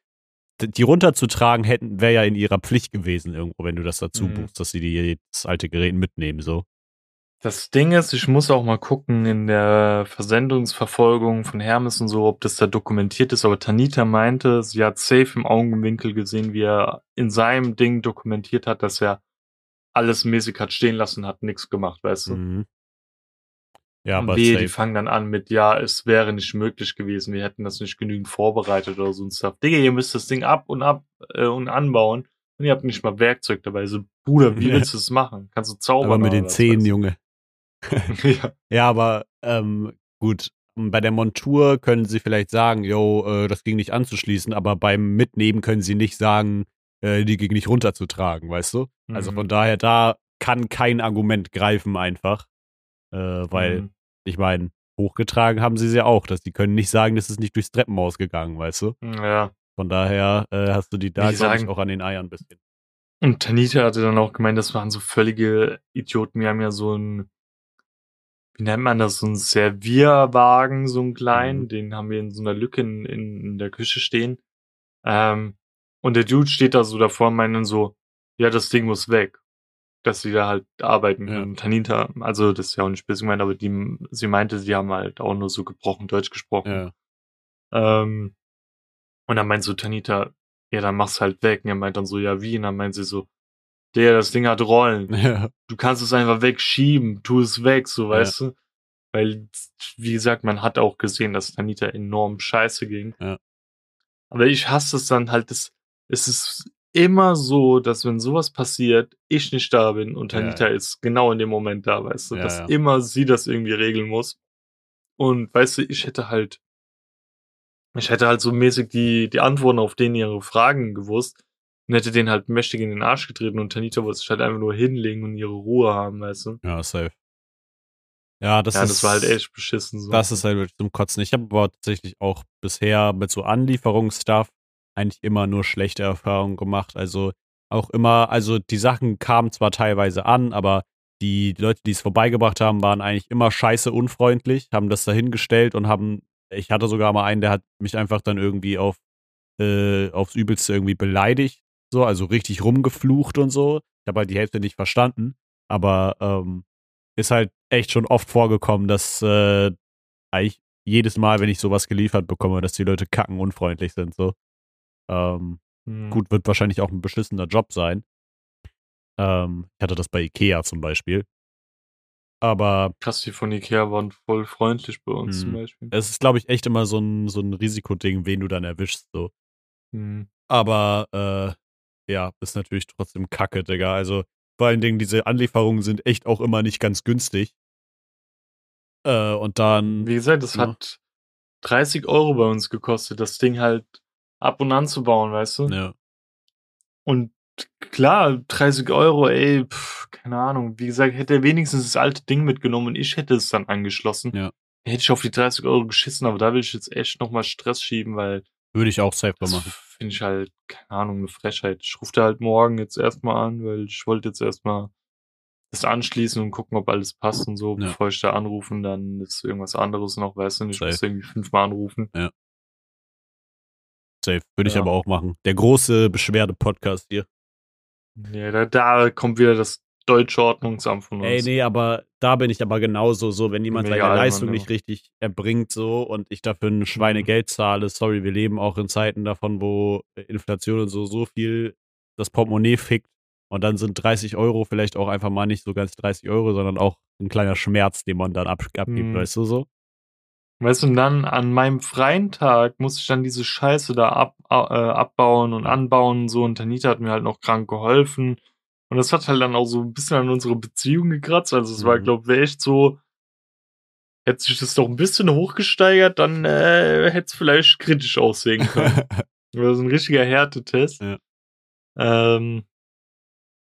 die runterzutragen hätten, wäre ja in ihrer Pflicht gewesen irgendwo, wenn du das dazu Mhm. buchst, dass sie die, das alte Gerät mitnehmen, so. Das Ding ist, ich muss auch mal gucken in der Versendungsverfolgung von Hermes und so, ob das da dokumentiert ist. Aber Tanita meinte, sie hat safe im Augenwinkel gesehen, wie er in seinem Ding dokumentiert hat, dass er alles mäßig hat stehen lassen, hat nichts gemacht, weißt du? Mhm. Ja, aber wehe, die fangen dann an mit, ja, es wäre nicht möglich gewesen, wir hätten das nicht genügend vorbereitet oder so ein Stuff. Digga, ihr müsst das Ding ab und ab äh, und anbauen und ihr habt nicht mal Werkzeug dabei. So, Bruder, wie willst du das machen? Kannst du zaubern? aber mit den Zehen, Junge. ja. Ja, aber ähm, gut. Bei der Montur können sie vielleicht sagen, yo, äh, das ging nicht anzuschließen, aber beim Mitnehmen können sie nicht sagen, äh, die ging nicht runterzutragen, weißt du? Also Mhm. von daher, da kann kein Argument greifen einfach. Äh, weil, Mhm. ich meine, hochgetragen haben sie sie ja auch, dass die können nicht sagen, das ist nicht durchs Treppenhaus gegangen, weißt du? Ja. Von daher äh, hast du die da, glaube auch an den Eiern ein bisschen. Und Tanita hatte dann auch gemeint, das waren so völlige Idioten. Wir haben ja so ein, wie nennt man das, so ein Servierwagen, so einen kleinen, Mhm. den haben wir in so einer Lücke in, in, in der Küche stehen. Ähm, und der Dude steht da so davor und meint dann so, ja, das Ding muss weg. Dass sie da halt arbeiten Ja. können. Und Tanita, also das ist ja auch nicht böse gemeint, aber die, sie meinte, sie haben halt auch nur so gebrochen Deutsch gesprochen. Ja. Ähm, und dann meint so Tanita, ja, dann mach's halt weg. Und er meint dann so, ja, wie? Und dann meint sie so, der, das Ding hat Rollen. ja. Du kannst es einfach wegschieben, tu es weg, so, Ja. weißt du? Weil, wie gesagt, man hat auch gesehen, dass Tanita enorm scheiße ging. Ja. Aber ich hasse es dann halt, das, es ist immer so, dass wenn sowas passiert, ich nicht da bin und Tanita ist genau in dem Moment da, weißt du, dass immer sie das irgendwie regeln muss. Und weißt du, ich hätte halt, ich hätte halt so mäßig die, die Antworten auf denen ihre Fragen gewusst und hätte den halt mächtig in den Arsch getreten und Tanita wollte sich halt einfach nur hinlegen und ihre Ruhe haben, weißt du. Ja, safe. Ja, das ja, ist. das war halt echt beschissen so. Das ist halt wirklich zum Kotzen. Ich habe aber tatsächlich auch bisher mit so Anlieferungsstuff eigentlich immer nur schlechte Erfahrungen gemacht. Also auch immer, also die Sachen kamen zwar teilweise an, aber die Leute, die es vorbeigebracht haben, waren eigentlich immer scheiße unfreundlich, haben das dahingestellt und haben, ich hatte sogar mal einen, der hat mich einfach dann irgendwie auf, äh, aufs Übelste irgendwie beleidigt, so, also richtig rumgeflucht und so. Ich habe halt die Hälfte nicht verstanden, aber ähm, ist halt echt schon oft vorgekommen, dass äh, eigentlich jedes Mal, wenn ich sowas geliefert bekomme, dass die Leute kacken unfreundlich sind. So. Ähm, Hm. gut, wird wahrscheinlich auch ein beschissener Job sein. Ähm, ich hatte das bei Ikea zum Beispiel. Aber Krass, die von Ikea waren voll freundlich bei uns Hm. zum Beispiel. es ist, glaube ich, echt immer so ein, so ein Risikoding, wen du dann erwischst. So. Hm. Aber äh, ja, ist natürlich trotzdem kacke, Digga. Also vor allen Dingen, diese Anlieferungen sind echt auch immer nicht ganz günstig. Äh, und dann. Wie gesagt, das Ja. hat 30 Euro bei uns gekostet, das Ding halt ab und an zu bauen, weißt du? Ja, Und klar, 30 Euro, ey, pff, keine Ahnung. Wie gesagt, hätte er wenigstens das alte Ding mitgenommen und ich hätte es dann angeschlossen. Ja. Hätte ich auf die 30 Euro geschissen, aber da will ich jetzt echt nochmal Stress schieben, weil würde ich auch safe das machen. Finde ich halt, keine Ahnung, eine Frechheit. Ich rufe da halt morgen jetzt erstmal an, weil ich wollte jetzt erstmal das anschließen und gucken, ob alles passt und so, Ja. bevor ich da anrufe dann ist irgendwas anderes noch, weißt du nicht, ich Safe. muss irgendwie fünfmal anrufen. Safe. Würde ich Ja. aber auch machen. Der große Beschwerde-Podcast hier. Ja, da, da kommt wieder das deutsche Ordnungsamt von uns. Ey, nee, aber da bin ich aber genauso so, wenn jemand Mega seine Leistung ja. nicht richtig erbringt so und ich dafür ein Mhm. Schweinegeld zahle, sorry, wir leben auch in Zeiten davon, wo Inflation und so so viel das Portemonnaie fickt und dann sind 30 Euro vielleicht auch einfach mal nicht so ganz 30 Euro, sondern auch ein kleiner Schmerz, den man dann ab, abgibt, Mhm. weißt du so? Weißt du, und dann an meinem freien Tag musste ich dann diese Scheiße da ab, äh, abbauen und anbauen und so. Und Tanita hat mir halt noch krank geholfen. Und das hat halt dann auch so ein bisschen an unsere Beziehung gekratzt. Also es war, Mhm. glaube ich, echt so, hätte sich das doch ein bisschen hochgesteigert, dann äh, hätte es vielleicht kritisch aussehen können. Das ist ein richtiger Härtetest. Ja. Ähm,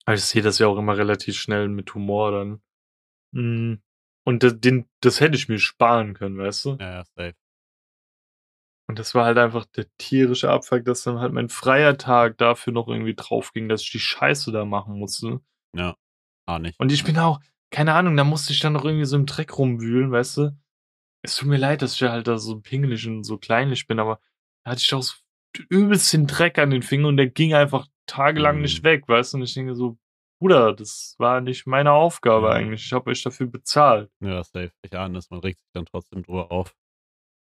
aber ich sehe das ja auch immer relativ schnell mit Humor dann. Mm. Und das, den, das hätte ich mir sparen können, weißt du? ja, ja, safe. Und das war halt einfach der tierische Abfuck, dass dann halt mein freier Tag dafür noch irgendwie drauf ging, dass ich die Scheiße da machen musste. Ja, ah nicht. Und ich bin auch, keine Ahnung, da musste ich dann noch irgendwie so im Dreck rumwühlen, weißt du? Es tut mir leid, dass ich halt da so pingelig und so kleinlich bin, aber da hatte ich auch so übelst den Dreck an den Fingern und der ging einfach tagelang Mhm. nicht weg, weißt du? Und ich denke so, Bruder, das war nicht meine Aufgabe Ja. eigentlich. Ich habe euch dafür bezahlt. Ja, safe. Ich ahne es, man regt sich dann trotzdem drüber auf.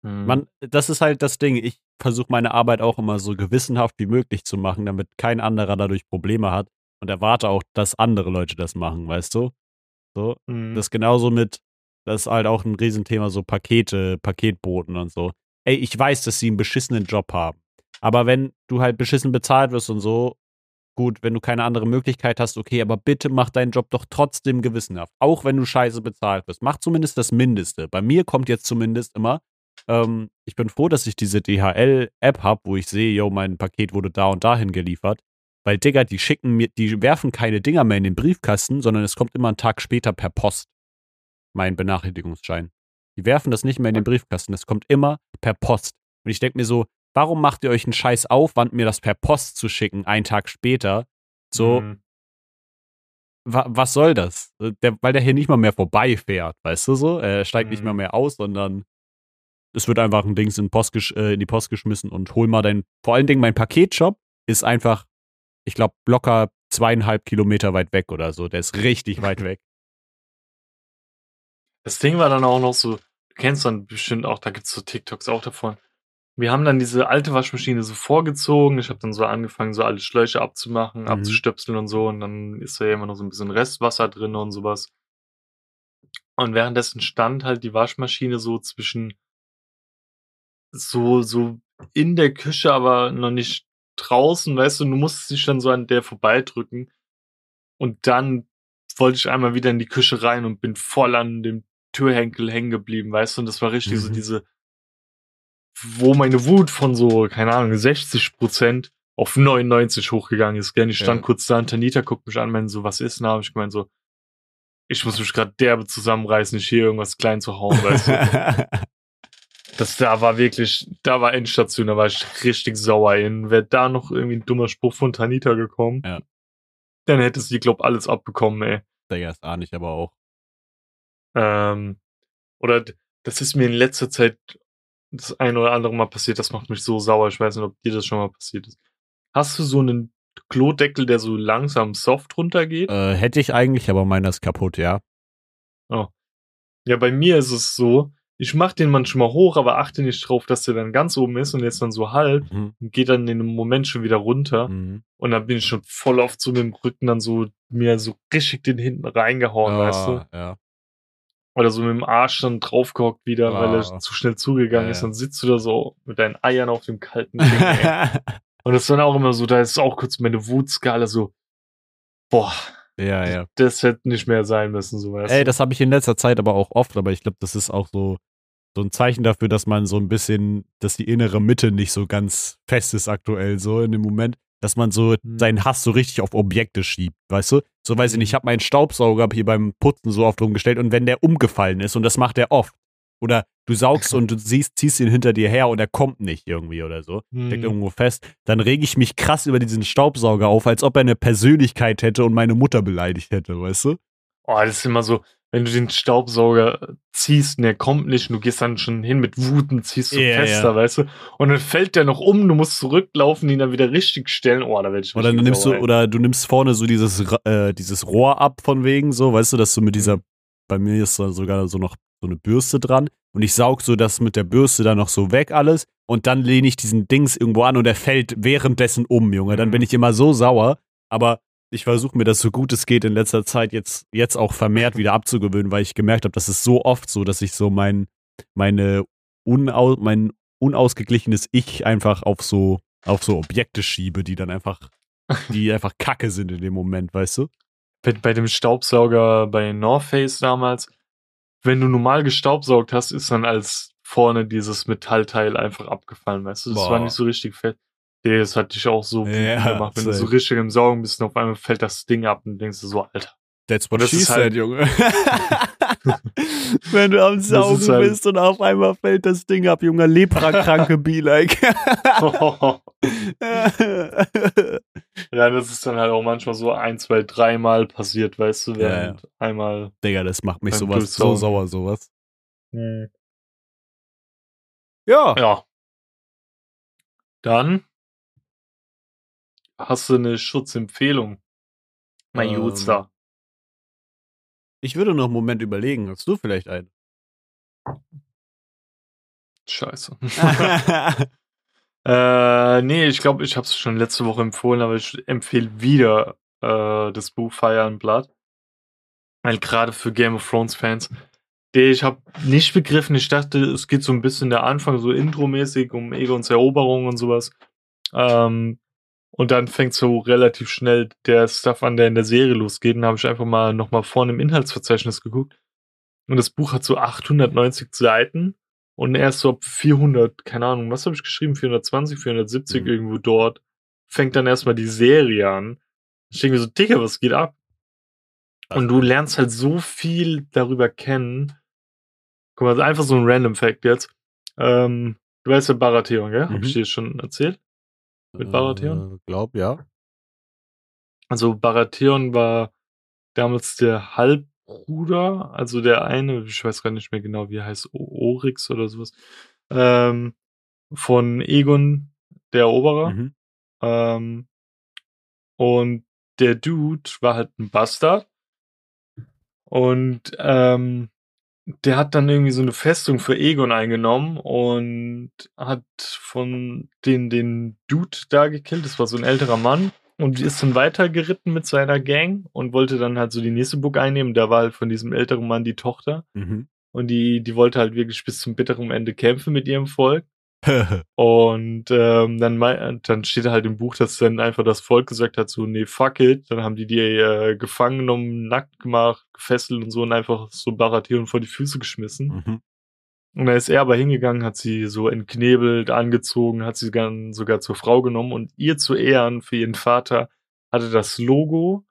Hm. Man, das ist halt das Ding. Ich versuche meine Arbeit auch immer so gewissenhaft wie möglich zu machen, damit kein anderer dadurch Probleme hat und erwarte auch, dass andere Leute das machen, weißt du? So. Hm. Das ist genauso mit, das ist halt auch ein Riesenthema, so Pakete, Paketboten und so. Ey, ich weiß, dass sie einen beschissenen Job haben. Aber wenn du halt beschissen bezahlt wirst und so, gut, wenn du keine andere Möglichkeit hast, okay, aber bitte mach deinen Job doch trotzdem gewissenhaft. Auch wenn du scheiße bezahlt wirst. Mach zumindest das Mindeste. Bei mir kommt jetzt zumindest immer, ähm, ich bin froh, dass ich diese DHL-App habe, wo ich sehe, yo, mein Paket wurde da und dahin geliefert. Weil, Digga, die schicken mir, die werfen keine Dinger mehr in den Briefkasten, sondern es kommt immer einen Tag später per Post. Mein Benachrichtigungsschein. Die werfen das nicht mehr in den Briefkasten, es kommt immer per Post. Und ich denke mir so, warum macht ihr euch einen scheiß Aufwand, mir das per Post zu schicken, einen Tag später? So, Hm. wa was soll das? Der, weil der hier nicht mal mehr vorbeifährt, weißt du so? Er steigt nicht Mhm. mal mehr aus, sondern es wird einfach ein Dings in, Post äh, in die Post geschmissen und hol mal dein. Vor allen Dingen mein Paketshop ist einfach, ich glaube, locker zweieinhalb Kilometer weit weg oder so. Der ist richtig weit weg. Das Ding war dann auch noch so, du kennst dann bestimmt auch, da gibt's so TikToks auch davon. Wir haben dann diese alte Waschmaschine so vorgezogen. Ich habe dann so angefangen, so alle Schläuche abzumachen, Mhm. abzustöpseln und so. Und dann ist da ja immer noch so ein bisschen Restwasser drin und sowas. Und währenddessen stand halt die Waschmaschine so zwischen so, so in der Küche, aber noch nicht draußen, weißt du, du musstest dich dann so an der vorbeidrücken. Und dann wollte ich einmal wieder in die Küche rein und bin voll an dem Türhenkel hängen geblieben, weißt du, und das war richtig so Mhm. diese, wo meine Wut von so, keine Ahnung, 60 Prozent auf 99 hochgegangen ist, gell? Ich stand Ja. kurz da, und Tanita guckt mich an, meinte so, was ist denn? Da hab ich gemeint so, ich muss mich gerade derbe zusammenreißen, nicht hier irgendwas klein zu hauen, weißt du. Das da war wirklich, da war Endstation, da war ich richtig sauer in. Wäre da noch irgendwie ein dummer Spruch von Tanita gekommen, Ja. dann hätte sie, glaub, alles abbekommen, ey. Digga, das ahne ich aber auch. Ähm, oder das ist mir in letzter Zeit das ein oder andere Mal passiert, das macht mich so sauer. Ich weiß nicht, ob dir das schon mal passiert ist. Hast du so einen Klodeckel, der so langsam soft runtergeht? Äh, hätte ich eigentlich, aber meiner ist kaputt, ja. Ja, bei mir ist es so, ich mach den manchmal hoch, aber achte nicht drauf, dass der dann ganz oben ist und jetzt dann so halb Mhm. und geht dann in einem Moment schon wieder runter. Mhm. Und dann bin ich schon voll oft so mit dem Rücken dann so mir so richtig den hinten reingehauen, weißt du? Ah, ja. Oder so mit dem Arsch dann draufgehockt wieder, weil Ah. er zu schnell zugegangen Ja, ist. Dann sitzt du da so mit deinen Eiern auf dem kalten Ding. Und das ist dann auch immer so, da ist auch kurz meine Wutskala so, boah, ja, ja. das hätte nicht mehr sein müssen, so weißt Ey, das habe ich in letzter Zeit aber auch oft, aber ich glaube, das ist auch so, so ein Zeichen dafür, dass man so ein bisschen, dass die innere Mitte nicht so ganz fest ist aktuell, so in dem Moment, dass man so Hm. seinen Hass so richtig auf Objekte schiebt, weißt du? So weiß ich nicht, ich habe meinen Staubsauger hier beim Putzen so oft rumgestellt und wenn der umgefallen ist, und das macht er oft, oder du saugst und du siehst, ziehst ihn hinter dir her und er kommt nicht irgendwie oder so, steckt Hm. irgendwo fest, dann rege ich mich krass über diesen Staubsauger auf, als ob er eine Persönlichkeit hätte und meine Mutter beleidigt hätte, weißt du? Oh, das ist immer so, wenn du den Staubsauger ziehst und der kommt nicht und du gehst dann schon hin mit Wuten, ziehst du Ja, fester, ja. weißt du? Und dann fällt der noch um, du musst zurücklaufen, ihn dann wieder richtig stellen. Oh, da werde ich Oder richtig nimmst du, oder du nimmst vorne so dieses, äh, dieses Rohr ab von wegen, so, weißt du, dass du mit dieser, Mhm. bei mir ist da sogar so noch so eine Bürste dran und ich saug so das mit der Bürste dann noch so weg alles und dann lehne ich diesen Dings irgendwo an und er fällt währenddessen um, Junge. Dann Mhm. bin ich immer so sauer, aber ich versuche mir das so gut es geht in letzter Zeit jetzt, jetzt auch vermehrt wieder abzugewöhnen, weil ich gemerkt habe, das ist so oft so, dass ich so mein, meine unau, mein unausgeglichenes Ich einfach auf so, auf so Objekte schiebe, die dann einfach die einfach kacke sind in dem Moment, weißt du? bei, bei dem Staubsauger bei North Face damals, wenn du normal gestaubsaugt hast, ist dann als vorne dieses Metallteil einfach abgefallen, weißt du? Das Boah. war nicht so richtig fett. Nee, das hat dich auch so Ja, gemacht, wenn du so richtig im Saugen bist und auf einmal fällt das Ding ab und denkst du so, Alter. That's what das she said, halt- Junge. Wenn du am Saugen halt- bist und auf einmal fällt das Ding ab, Junge, Leprakranke be like. ja, das ist dann halt auch manchmal so ein, zwei, dreimal passiert, weißt du, Ja, während einmal. Digga, das macht mich sowas so sauer, sowas. Hm. Ja. Ja. Dann hast du eine Schutzempfehlung. Mein Ähm, Jutzer. Ich würde noch einen Moment überlegen. Hast du vielleicht einen? Scheiße. äh, nee, ich glaube, ich habe es schon letzte Woche empfohlen, aber ich empfehle wieder äh, das Buch Fire and Blood. Weil gerade für Game of Thrones Fans, der ich habe nicht begriffen, ich dachte, es geht so ein bisschen der Anfang, so intromäßig um Egons Eroberung und sowas. Ähm, und dann fängt so relativ schnell der Stuff an, der in der Serie losgeht. Und habe ich einfach mal nochmal vorne im Inhaltsverzeichnis geguckt. Und das Buch hat so 890 Seiten. Und erst so ab 400, keine Ahnung, was habe ich geschrieben? 420, 470 Mhm. irgendwo dort. Fängt dann erstmal die Serie an. Ich denke mir so, Digga, was geht ab? Und du lernst halt so viel darüber kennen. Guck mal, einfach so ein Random Fact jetzt. Ähm, du weißt ja Baratheon, gell? Hab Mhm. ich dir schon erzählt? Mit Baratheon? Äh, glaub, ja. Also Baratheon war damals der Halbbruder, also der eine, ich weiß gar nicht mehr genau, wie er heißt, O- Oryx oder sowas, ähm, von Egon, der Eroberer. Mhm. Ähm, und der Dude war halt ein Bastard. Und ähm, der hat dann irgendwie so eine Festung für Egon eingenommen und hat von den, den Dude da gekillt. Das war so ein älterer Mann. Und ist dann weitergeritten mit seiner Gang und wollte dann halt so die nächste Burg einnehmen. Da war halt von diesem älteren Mann die Tochter. Mhm. Und die, die wollte halt wirklich bis zum bitteren Ende kämpfen mit ihrem Volk. Und ähm, dann, dann steht halt im Buch, dass dann einfach das Volk gesagt hat, so, nee, fuck it. Dann haben die die äh, gefangen genommen, nackt gemacht, gefesselt und so und einfach so Baratheon vor die Füße geschmissen. mhm. Und dann ist er aber hingegangen, hat sie so entknebelt, angezogen, hat sie dann sogar zur Frau genommen und ihr zu Ehren für ihren Vater hatte das Logo,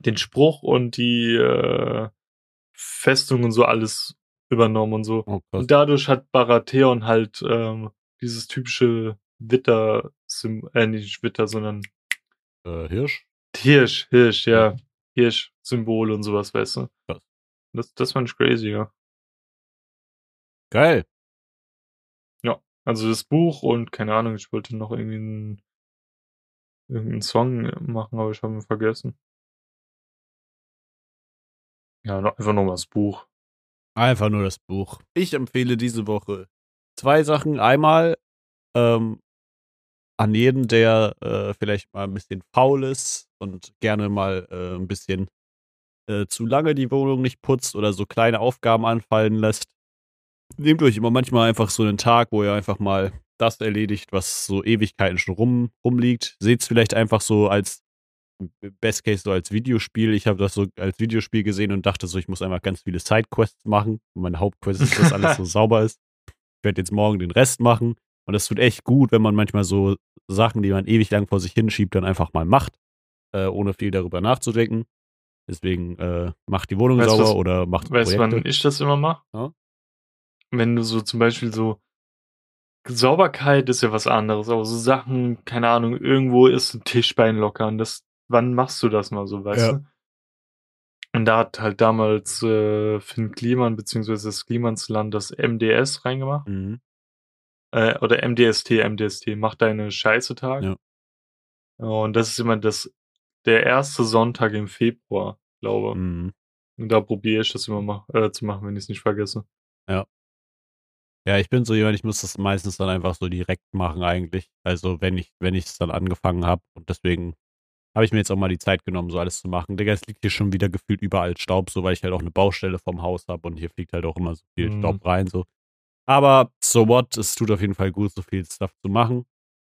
den Spruch und die äh, Festung und so alles übernommen und so. Oh. Und dadurch hat Baratheon halt ähm, dieses typische Witter, äh, nicht Witter, sondern Äh, Hirsch? Hirsch, Hirsch, ja. Hirsch-Symbol und sowas, weißt du. Krass. Das, das fand ich crazy, ja. Geil. Also das Buch und keine Ahnung, ich wollte noch irgendwie einen, irgendeinen Song machen, aber ich habe ihn vergessen. Ja, einfach nur mal das Buch. Einfach nur das Buch. Ich empfehle diese Woche zwei Sachen. Einmal ähm, an jeden, der äh, vielleicht mal ein bisschen faul ist und gerne mal äh, ein bisschen äh, zu lange die Wohnung nicht putzt oder so kleine Aufgaben anfallen lässt. Nehmt euch immer manchmal einfach so einen Tag, wo ihr einfach mal das erledigt, was so Ewigkeiten schon rum, rumliegt. Seht es vielleicht einfach so als Best Case so als Videospiel. Ich habe das so als Videospiel gesehen und dachte so, ich muss einfach ganz viele Sidequests machen. Und meine Hauptquest ist, dass alles so sauber ist. Ich werde jetzt morgen den Rest machen. Und das tut echt gut, wenn man manchmal so Sachen, die man ewig lang vor sich hinschiebt, dann einfach mal macht, äh, ohne viel darüber nachzudenken. Deswegen äh, macht die Wohnung Weißt sauber was- oder macht Weißt du, wann ich das immer mache? Ja. Wenn du so zum Beispiel so Sauberkeit ist ja was anderes, aber so Sachen, keine Ahnung, irgendwo ist ein Tischbein lockern. Das, wann machst du das mal so, weißt Ja. du? Und da hat halt damals äh, Finn Kliman beziehungsweise das Klimansland das MDS reingemacht. Mhm. Äh, oder MDST, MDST, mach deine Scheiße Tag. Ja. Und das ist immer das, der erste Sonntag im Februar, glaube Mhm. Und da probiere ich das immer mach, äh, zu machen, wenn ich es nicht vergesse. Ja, ich bin so jemand, ich muss das meistens dann einfach so direkt machen eigentlich. Also wenn ich, wenn ich es dann angefangen habe und deswegen habe ich mir jetzt auch mal die Zeit genommen, so alles zu machen. Digga, es liegt hier schon wieder gefühlt überall Staub, so weil ich halt auch eine Baustelle vom Haus habe und hier fliegt halt auch immer so viel Mhm. Staub rein, so. Aber so what, es tut auf jeden Fall gut, so viel Stuff zu machen.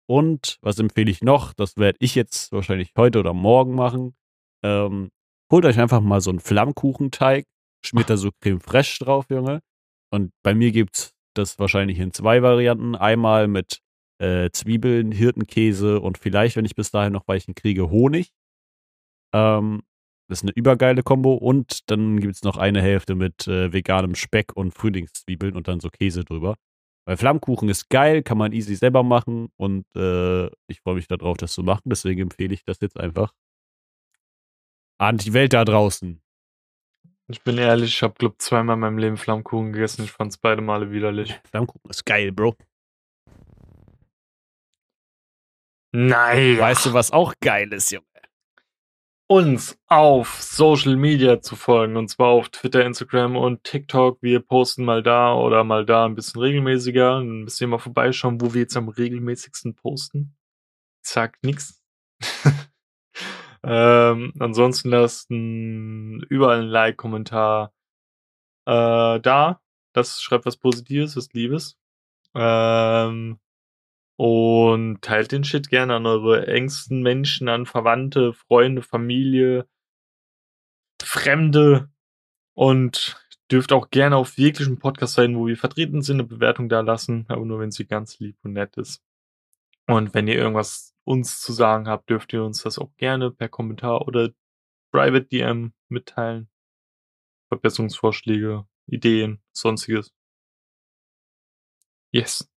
Und was empfehle ich noch? Das werde ich jetzt wahrscheinlich heute oder morgen machen. Ähm, holt euch einfach mal so einen Flammkuchenteig, schmiert da so Creme fraiche drauf, Junge. Und bei mir gibt's das wahrscheinlich in zwei Varianten. Einmal mit äh, Zwiebeln, Hirtenkäse und vielleicht, wenn ich bis dahin noch Weichen kriege, Honig. Ähm, das ist eine übergeile Kombo. Und dann gibt's noch eine Hälfte mit äh, veganem Speck und Frühlingszwiebeln und dann so Käse drüber. Weil Flammkuchen ist geil, kann man easy selber machen und äh, ich freue mich darauf, das zu machen. Deswegen empfehle ich das jetzt einfach an die Welt da draußen. Ich bin ehrlich, ich habe, glaube zweimal in meinem Leben Flammkuchen gegessen. Ich fand es beide Male widerlich. Flammkuchen ist geil, Bro. Nein. Weißt du, was auch geil ist, Junge? uns auf Social Media zu folgen. Und zwar auf Twitter, Instagram und TikTok. Wir posten mal da oder mal da ein bisschen regelmäßiger. Müsst ihr mal vorbeischauen, wo wir jetzt am regelmäßigsten posten. Sagt nix. ähm, ansonsten lasst ein, überall ein Like, Kommentar äh, da. Das schreibt was Positives, was Liebes. Ähm, und teilt den Shit gerne an eure engsten Menschen, an Verwandte, Freunde, Familie, Fremde und dürft auch gerne auf jeglichen Podcast sein, wo wir vertreten sind, eine Bewertung da lassen, aber nur wenn sie ganz lieb und nett ist. Und wenn ihr irgendwas uns zu sagen habt, dürft ihr uns das auch gerne per Kommentar oder Private DM mitteilen. Verbesserungsvorschläge, Ideen, sonstiges. Yes.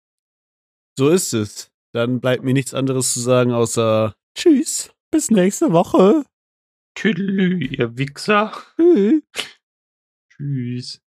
So ist es. Dann bleibt mir nichts anderes zu sagen, außer Tschüss, bis nächste Woche. Tüdelü, ihr Wichser. Tschüss. Tschüss.